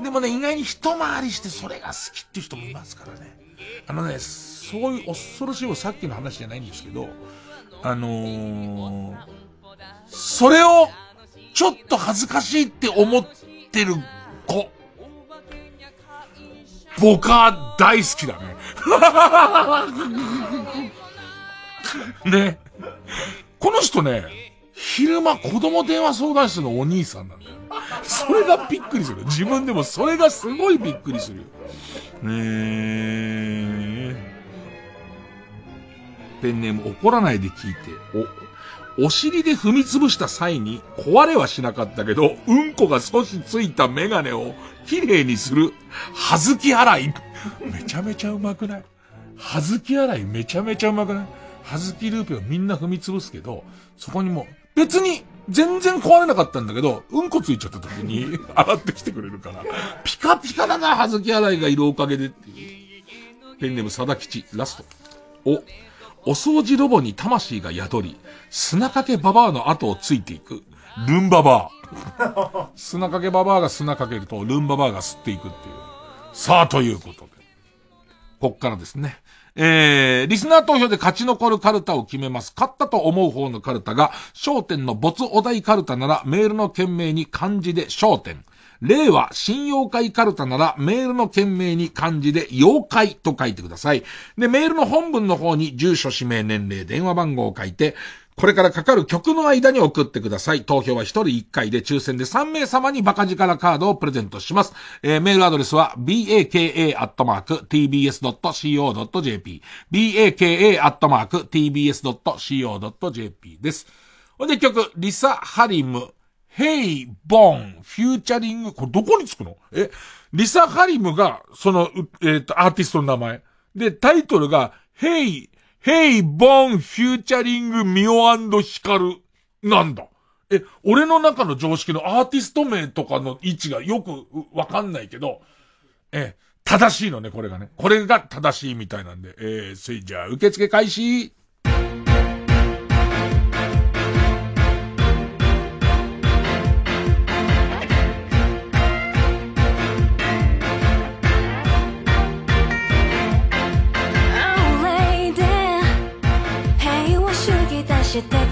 でもね、意外に一回りしてそれが好きっていう人もいますからね。あのね、そういう恐ろしいもさっきの話じゃないんですけど、あのー、それを、ちょっと恥ずかしいって思ってる子。僕は大好きだね。ね。この人ね、昼間子供電話相談室のお兄さんなんだよ。それがびっくりする。自分でもそれがすごいびっくりする。ねえ。ペンネーム怒らないで聞いて、お、お尻で踏み潰した際に壊れはしなかったけど、うんこが少しついたメガネを綺麗にする、はずき洗い。めちゃめちゃうまくない？はずき洗いめちゃめちゃうまくない？はずきルーペをみんな踏み潰すけど、そこにも別に全然壊れなかったんだけど、うんこついちゃった時に洗ってきてくれるから、ピカピカだな、はずき洗いがいるおかげでっていう。ペンネーム貞吉、ラスト。お、お掃除ロボに魂が宿り、砂かけババアの後をついていく。ルンババア。砂かけババアが砂かけると、ルンババアが吸っていくっていう。さあ、ということで。こっからですね。えー、リスナー投票で勝ち残るカルタを決めます。勝ったと思う方のカルタが、焦点の没お題カルタならメールの件名に漢字で焦点。令和信用会カルタならメールの件名に漢字で妖怪と書いてください。で、メールの本文の方に住所、氏名、年齢、電話番号を書いて、これからかかる曲の間に送ってください。投票は1人1回で抽選で3名様にバカ力カードをプレゼントします。えー、メールアドレスは baka.tbs.co.jp baka.tbs.co.jp です。ほんで曲、リサ・ハリム、ヘイ・ボン、フューチャリング、これどこにつくの？え、リサ・ハリムが、その、えっ、ー、と、アーティストの名前。で、タイトルが、ヘイ、ヘイ・ボン・フューチャリング・ミオヒカル。なんだ?え、俺の中の常識のアーティスト名とかの位置がよくわかんないけど、え、正しいのね、これがね。これが正しいみたいなんで。えー、それじゃあ、受付開始。指摘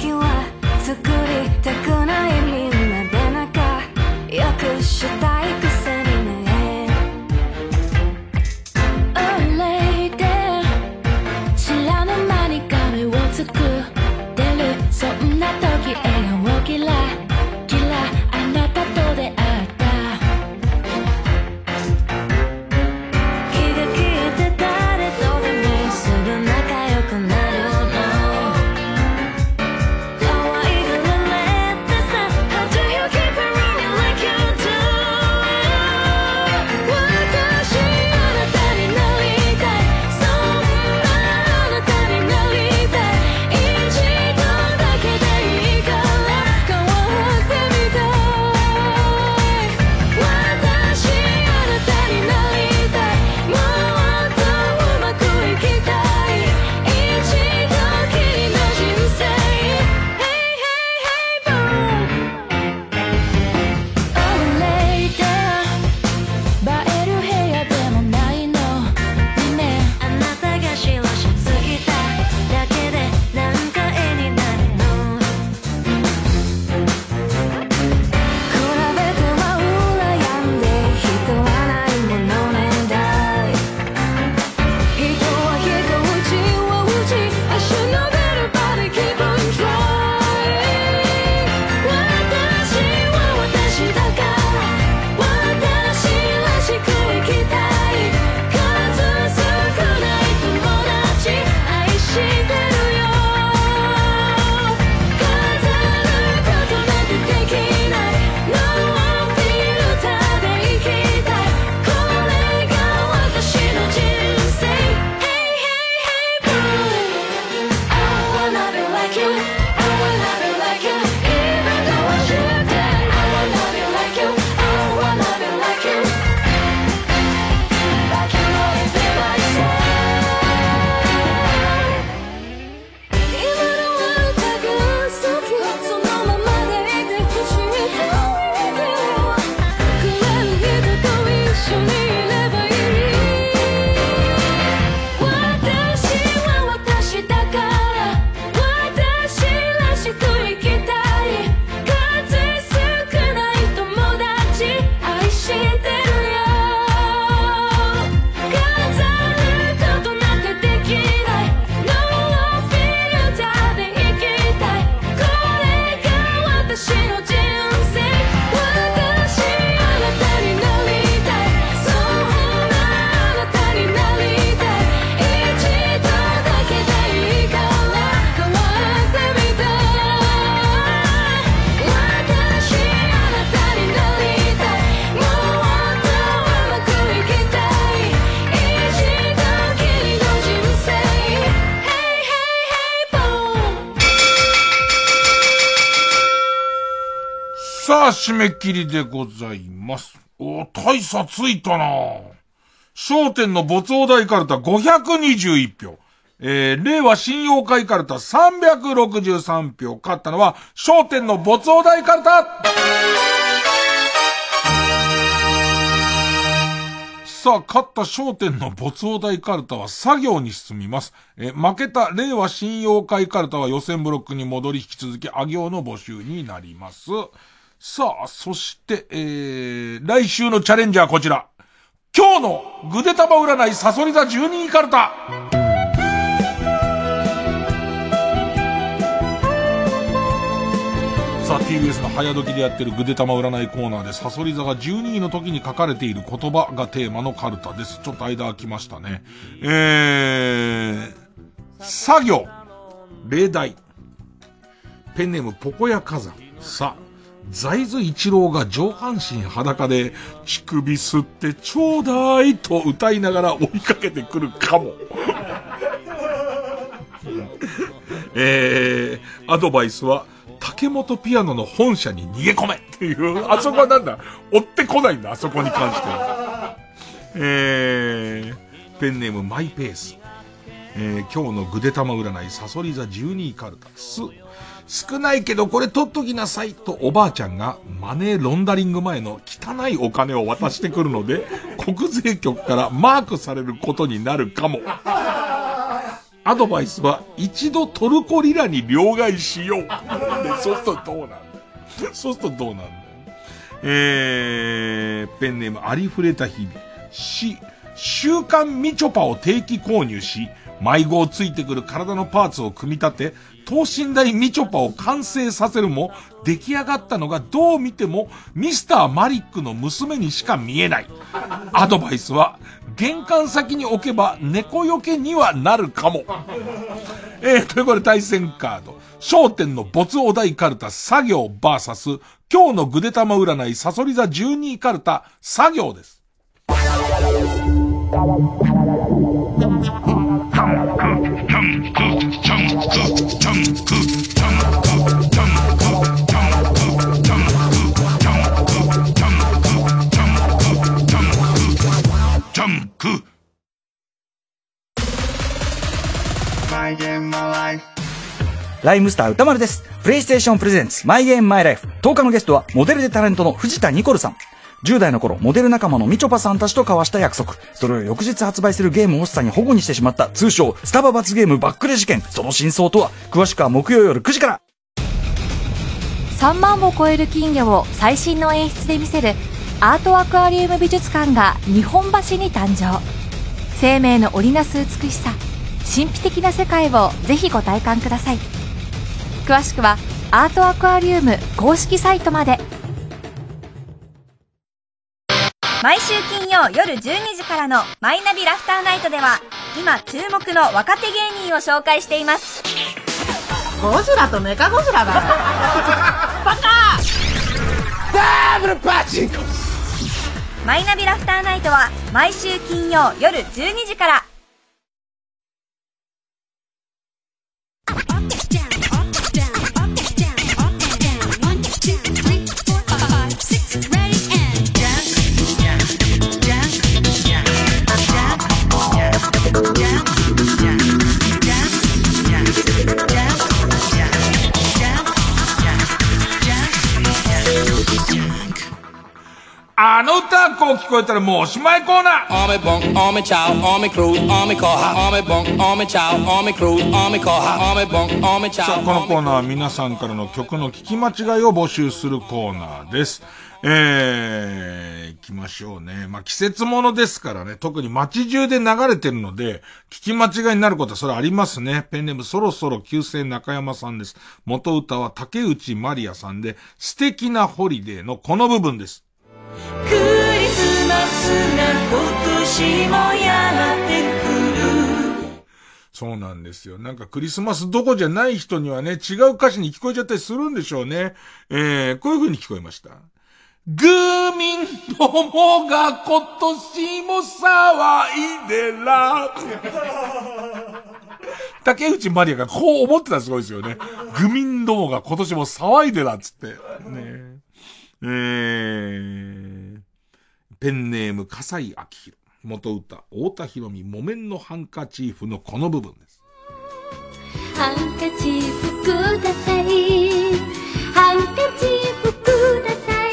締め切りでございます。お、大差ついたな焦点の没王大カルタ521票。えー、令和新妖怪カルタ363票。勝ったのは、焦点の没王大カルタさあ、勝った焦点の没王大カルタは作業に進みます。え負けた令和新妖怪カルタは予選ブロックに戻り引き続き、あ行の募集になります。さあ、そして、えー、来週のチャレンジャーこちら。今日のぐでたま占いサソリ座12位カルタ。さあ、TBS の早時でやってるぐでたま占いコーナーで、サソリ座が12位の時に書かれている言葉がテーマのカルタです。ちょっと間空きましたね。えー、作業、例題、ペンネームポコヤ火山。さあ、財津一郎が上半身裸で、乳首吸ってちょうだいと歌いながら追いかけてくるかも。えー、アドバイスは、竹本ピアノの本社に逃げ込めっていう、あそこはなんだ、追ってこないんだ、あそこに関しては。えー、ペンネームマイペース。えー、今日のぐでたま占い、サソリ座12位カルタ。す、少ないけどこれ取っときなさいとおばあちゃんがマネーロンダリング前の汚いお金を渡してくるので、国税局からマークされることになるかも。アドバイスは一度トルコリラに両替しよう。でそうするとどうなんだそうするとどうなんだえー、ペンネームありふれた日々。し、週刊みちょぱを定期購入し、迷子をついてくる体のパーツを組み立て、等身大みちょぱを完成させるも、出来上がったのがどう見てもミスターマリックの娘にしか見えない。アドバイスは、玄関先に置けば猫よけにはなるかも。えー、ということで対戦カード。焦点の没お題カルタ作業バーサス、今日のぐでたま占いサソリ座12カルタ作業です。ライムスター歌丸です。プレイステーションプレゼンツ、マイゲームマイライフ。10日のゲストは、モデルでタレントの藤田ニコルさん。10代の頃、モデル仲間のみちょぱさんたちと交わした約束。それを翌日発売するゲームを欲しさに保護にしてしまった、通称、スタバ罰ゲームバックレ事件。その真相とは、詳しくは木曜夜9時から。3万を超える金魚を最新の演出で見せるアートアクアリウム美術館が日本橋に誕生生命の織りなす美しさ神秘的な世界をぜひご体感ください。詳しくはアートアクアリウム公式サイトまで。毎週金曜夜12時からの「マイナビラフターナイト」では今注目の若手芸人を紹介しています。ゴジラとメカゴジラだ。よ バカ！ダブルパチンコマイナビラフターナイトは毎週金曜夜12時から Orchestra. あの歌こう聞こえたらもうおしまいコーナー On me bunk, on me chow, on me cruise, on me koha. On me bunk, on me chow, on me cruise, on me koha. On me bunk, on me さ chow. あ、このコーナーは皆さんからの曲の聞き間違いを募集するコーナーです。えー、行きましょうね。まあ、季節物ですからね、特に街中で流れてるので、聞き間違いになることはそれありますね。ペンネームそろそろ旧姓中山さんです。元歌は竹内まりやさんで、素敵なホリデーのこの部分です。クリスマスが今年もやってくるそうなんですよ。なんかクリスマスどこじゃない人にはね、違う歌詞に聞こえちゃったりするんでしょうね。えー、こういう風に聞こえました。グーミンどもが今年も騒いでら。竹内まりやがこう思ってたらすごいですよね。グミンどもが今年も騒いでらっつって。ねえー、ペンネーム笠井明宏。元歌、太田博美、木綿のハンカチーフのこの部分です。ハンカチーフくださいハンカチーフください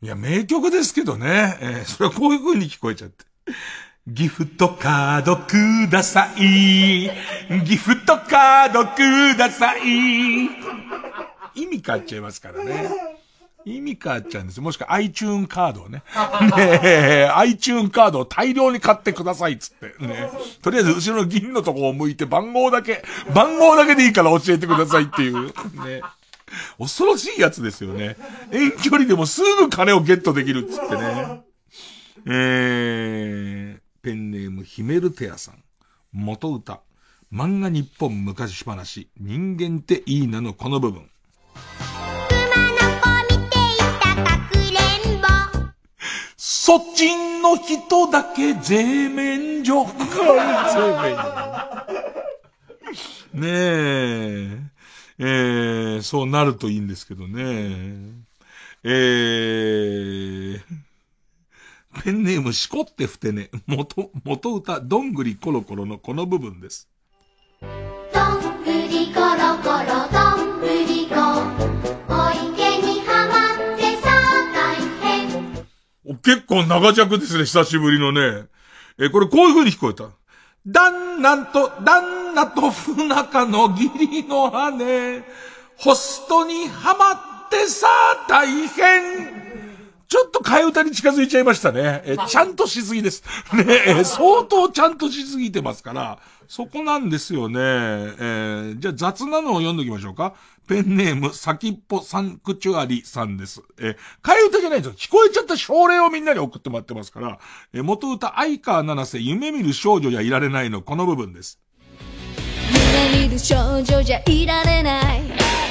いや、名曲ですけどね。えーそれはこういう風に聞こえちゃって。ギフトカードください。ギフトカードください。意味変わっちゃいますからね。意味変わっちゃうんですよ。もしくは iTune カードをね。ねえ、iTune カードを大量に買ってくださいっつって。ね。とりあえず後ろの銀のとこを向いて番号だけ、番号だけでいいから教えてくださいっていう。ね。恐ろしいやつですよね。遠距離でもすぐ金をゲットできるっつってね。えー、ペンネームヒメルテアさん。元歌。漫画日本昔話。人間っていいなのこの部分。そっちの人だけ税免除。税免除。ねえ。えー、そうなるといいんですけどね。えー、ペンネームしこってふてね。元、元歌、どんぐりころころのこの部分です。結構長尺ですね、久しぶりのね。えこれこういう風に聞こえた？旦那と、旦那と不仲の義理の姉、ホストにはまってさ、大変。ちょっと替え歌に近づいちゃいましたね。え、ちゃんとしすぎです。ね相当ちゃんとしすぎてますから、そこなんですよね。えー、じゃあ雑なのを読んどきましょうか。ペンネーム、先っぽサンクチュアリさんです。えー、替え歌じゃないんですよ。聞こえちゃった症例をみんなに送ってもらってますから、えー、元歌、相川七瀬、夢見る少女じゃいられないの、この部分です。夢見る少女じゃいられない。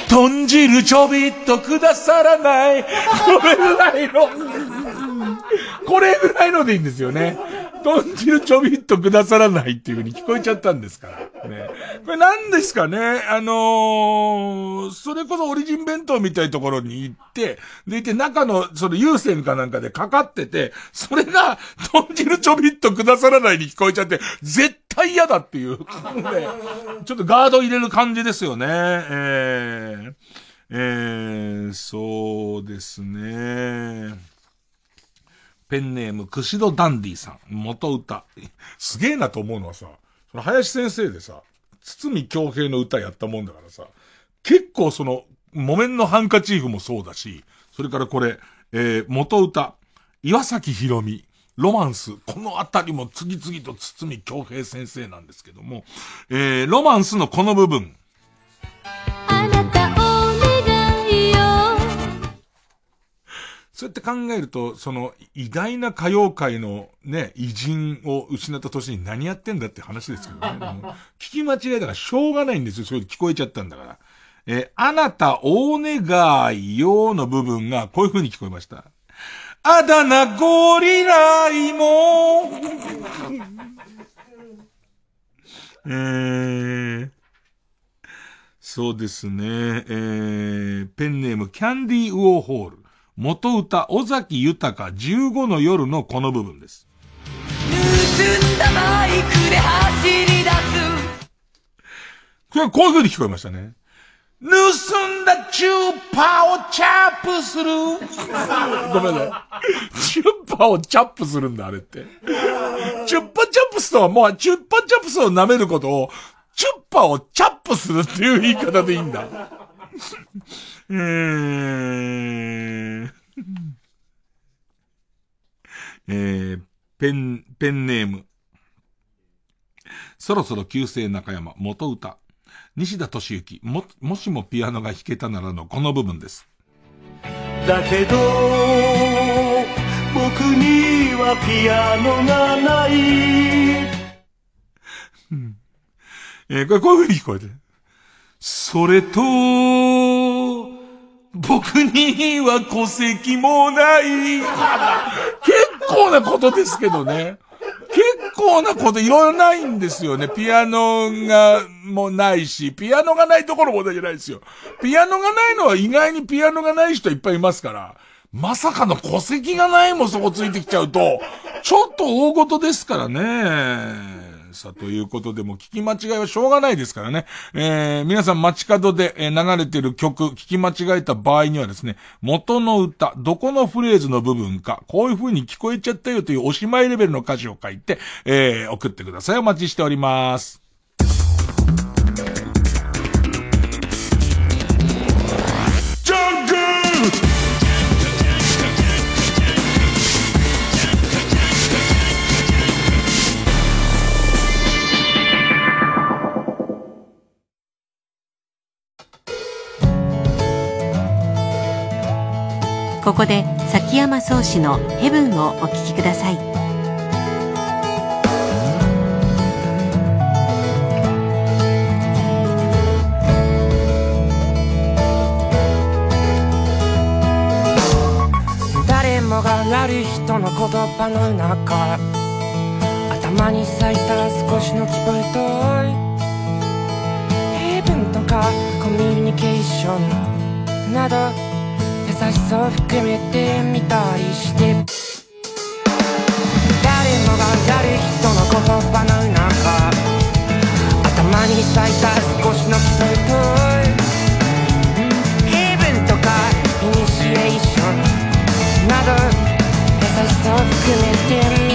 豚汁ちょびっとくださらない。これぐらいの、これぐらいのでいいんですよね。豚汁ちょびっとくださらないっていう風に聞こえちゃったんですから。ね。これ何ですかね？あのー、それこそオリジン弁当みたいなところに行って、でいて中のその優先かなんかでかかってて、それが豚汁ちょびっとくださらないに聞こえちゃって、絶対嫌だっていう。ね、ちょっとガード入れる感じですよね。えー、えー、そうですね。ペンネーム、くしどダンディさん。元歌。すげえなと思うのはさ、その林先生でさ、堤京平の歌やったもんだからさ、結構その、木綿のハンカチーフもそうだし、それからこれ、えー、元歌、岩崎宏美、ロマンス、このあたりも次々と堤京平先生なんですけども、えー、ロマンスのこの部分、そうやって考えると、その、偉大な歌謡界のね、偉人を失った年に何やってんだって話ですけどね。聞き間違いだからしょうがないんですよ。そういう聞こえちゃったんだから。えあなた大願いよの部分がこういう風に聞こえました。あだ名ゴリライも、えー、そうですね、えー、ペンネームキャンディーウォーホール。元歌、尾崎豊15の夜のこの部分です。盗んだバイクで走り出す。これ、こういう風に聞こえましたね。盗んだチューパーをチャップする。ごめんなさい。チューパーをチャップするんだ、あれって。チュッパチャップスとはもう、チュッパチャップスを舐めることを、チュッパーをチャップするっていう言い方でいいんだ。えー、えー、ペン、ペンネーム。そろそろ旧姓中山、元歌。西田敏行、も、もしもピアノが弾けたならのこの部分です。だけど、僕にはピアノがない。えー、これこういう風に聞こえてる。それと、僕には戸籍もない。結構なことですけどね。結構なこといろいろないんですよね。ピアノがもないし、ピアノがないところ問題じゃないですよ。ピアノがないのは意外にピアノがない人いっぱいいますから。まさかの戸籍がないもそこついてきちゃうと、ちょっと大事ですからね。さあ、ということでも聞き間違いはしょうがないですからね。えー、皆さん街角で、流れている曲、聞き間違えた場合にはですね、元の歌、どこのフレーズの部分か、こういう風に聞こえちゃったよというおしまいレベルの歌詞を書いて、えー、送ってください。お待ちしております。ここで崎山宗氏のヘブンをお聴きください。誰もがなる人の言葉の中頭に咲いた少しの希望とヘブンとかコミュニケーションなどしさを含めてみたりして。誰もがやる人の言葉の中頭に咲いた少しの期待とヘブンとかイニシエーションなど優しさを含めてみたりして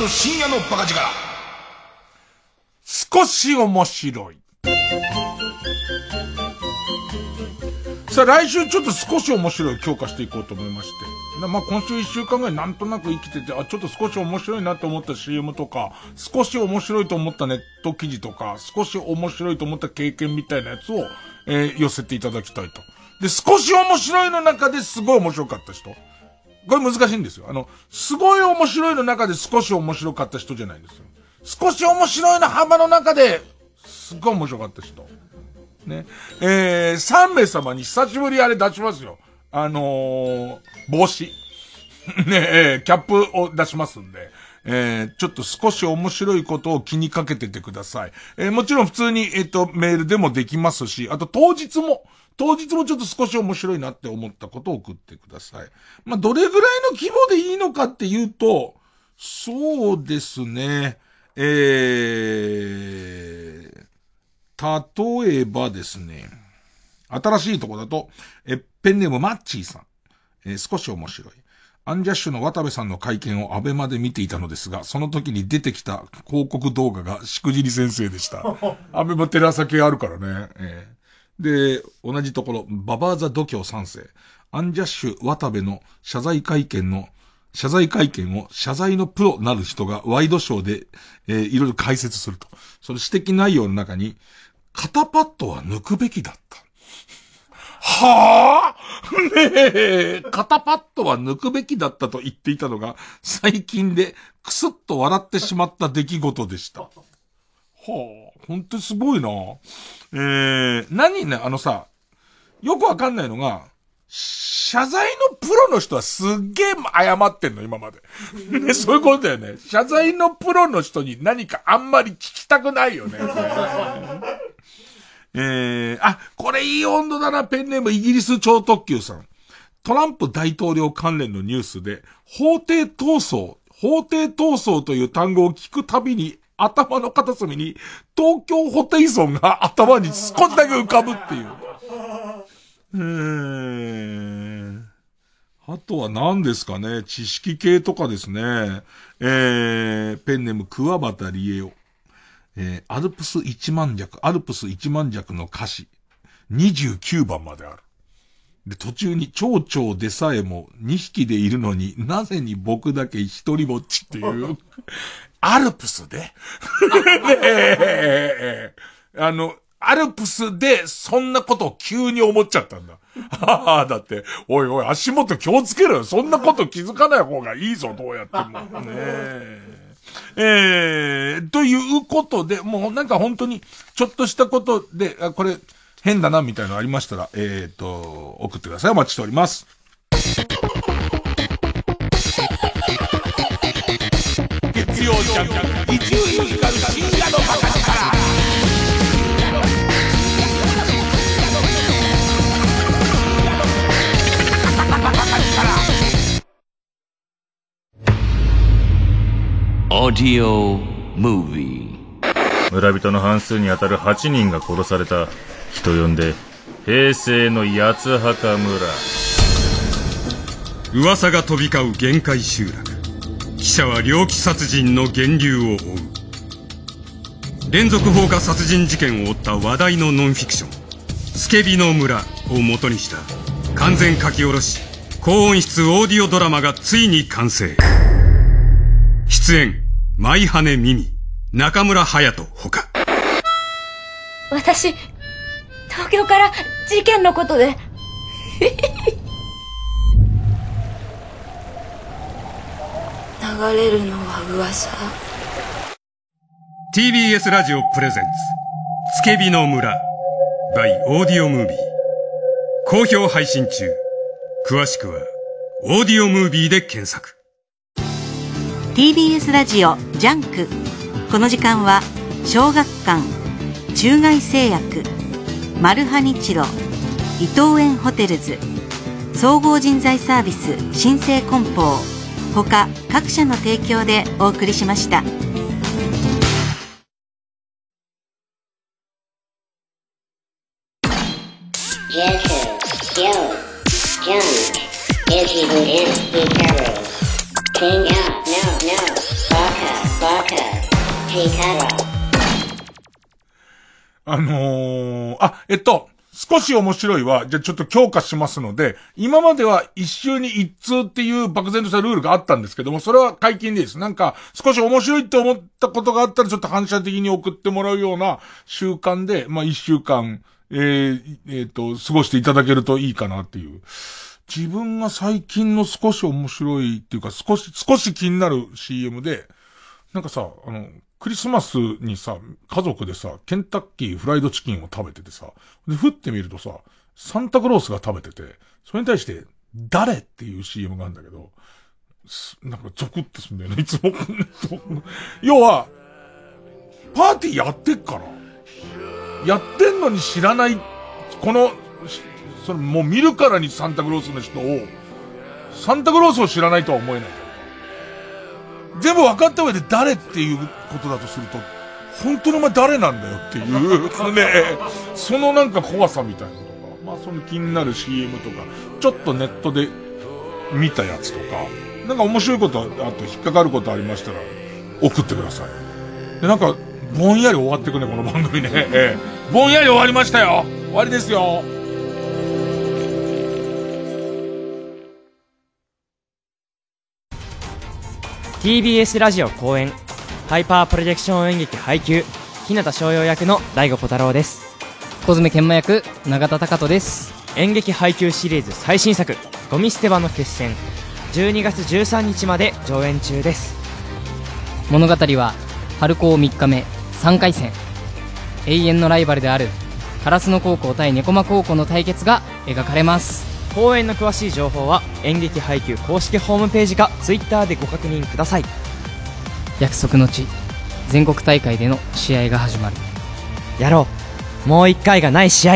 る深夜のバカ力少し面白いさあ来週ちょっと少し面白い強化していこうと思いまして。まあ今週一週間ぐらいなんとなく生きてて、あ、ちょっと少し面白いなと思った CM とか、少し面白いと思ったネット記事とか、少し面白いと思った経験みたいなやつを、えー寄せていただきたいと。で、少し面白いの中ですごい面白かった人。これ難しいんですよ。あの、すごい面白いの中で少し面白かった人じゃないんですよ。少し面白いの幅の中で、すっごい面白かった人。ね。えー、3名様に久しぶりあれ出しますよ。あのー、帽子。ねえー、キャップを出しますんで。えー、ちょっと少し面白いことを気にかけててください。えー、もちろん普通に、えっ、と、メールでもできますし、あと当日も、当日もちょっと少し面白いなって思ったことを送ってください。まあ、どれぐらいの規模でいいのかっていうと、そうですね、えー、例えばですね、新しいとこだと、え、ペンネームマッチーさん。えー少し面白い。アンジャッシュの渡部さんの会見をアベマで見ていたのですが、その時に出てきた広告動画がしくじり先生でした。アベマテレ朝系あるからね。えーで、同じところ、ババーザ度胸三世。アンジャッシュ渡部の謝罪会見の、謝罪会見を謝罪のプロなる人がワイドショーで、えーいろいろ解説すると。その指摘内容の中に、肩パッドは抜くべきだった。はぁねえ、肩パッドは抜くべきだったと言っていたのが、最近でクスッと笑ってしまった出来事でした。はあ、ほんとすごいな。えー、何ね、あのさ、よくわかんないのが、謝罪のプロの人はすっげえ謝ってんの、今まで。ね、そういうことだよね。謝罪のプロの人に何かあんまり聞きたくないよね。えー、あ、これいい温度だな、ペンネームイギリス超特急さん。トランプ大統領関連のニュースで、法廷闘争、法廷闘争という単語を聞くたびに、頭の片隅に、東京ホテイソンが頭に少しだけ浮かぶっていう。えー、あとは何ですかね、知識系とかですね。えー、ペンネーム桑畑理恵夫。えー、アルプス一万弱、アルプス一万弱の歌詞、29番まである。で、途中に蝶々でさえも2匹でいるのになぜに僕だけ一人ぼっちっていう、アルプスでねえ あの、アルプスでそんなことを急に思っちゃったんだ。ああ、だって、おいおい、足元気をつけろよ。そんなこと気づかない方がいいぞ、どうやっても。ねえ。えー、ということで、もうなんか本当に、ちょっとしたことで、あこれ、変だな、みたいなのありましたら、えーと、送ってください。お待ちしております。曜ジャンク一流ミュージカル深夜のバカ村人の半数にあたる8人が殺された人呼んで平成の八つ墓村。噂が飛び交う限界集落。記者は猟奇殺人の源流を追う。連続放火殺人事件を追った話題のノンフィクション「スケビの村」を元にした。完全書き下ろし。高音質オーディオドラマがついに完成。出演舞羽美美中村隼人ほか。私東京から事件のことで。流れるのは噂？TBS ラジオプレゼンツ「つけびの村」by オーディオムービー好評配信中。詳しくはオーディオムービーで検索。TBS ラジオジャンク。この時間は小学館中外製薬マルハニチロ伊藤園ホテルズ総合人材サービス新生梱包ほか各社の提供でお送りしました。あの、あ、えっと、少し面白いは、じゃあちょっと強化しますので、今までは一周に一通っていう漠然としたルールがあったんですけども、それは解禁です。なんか、少し面白いって思ったことがあったら、ちょっと反射的に送ってもらうような習慣で、まあ一週間、えー、えーと、過ごしていただけるといいかなっていう。自分が最近の少し面白いっていうか、少し、少し気になる CM で、なんかさ、あの、クリスマスにさ、家族でさ、ケンタッキーフライドチキンを食べててさ、で、ふってみるとさ、サンタクロースが食べてて、それに対して、誰っていう CM があるんだけど、なんかゾクッとすんだよね、いつも。要は、パーティーやってっから。やってんのに知らない、この、そのもう見るからにサンタクロースの人を、サンタクロースを知らないとは思えない。全部分かった上で誰っていうことだとすると、本当にお前誰なんだよっていう、ね、そのなんか怖さみたいなのとか、まあその気になる CM とか、ちょっとネットで見たやつとか、なんか面白いことあと引っかかることありましたら、送ってください。で、なんか、ぼんやり終わってくね、この番組ね。ええ、ぼんやり終わりましたよ。終わりですよ。TBS ラジオ公演ハイパープロジェクション演劇配給日向翔陽役の大悟小太郎です。小爪研磨役永田貴人です。演劇配給シリーズ最新作ゴミ捨て場の決戦12月13日まで上演中です。物語は春高3日目3回戦。永遠のライバルである烏野高校対猫間高校の対決が描かれます公演の詳しい情報は演劇配給公式ホームページか Twitter でご確認ください。約束の地全国大会での試合が始まる。やろう。もう一回がない試合。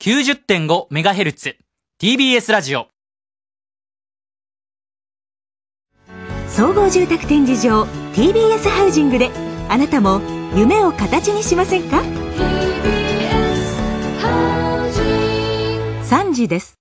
90.5MHz TBS ラジオ。総合住宅展示場 TBS ハウジングであなたも夢を形にしませんか？時です。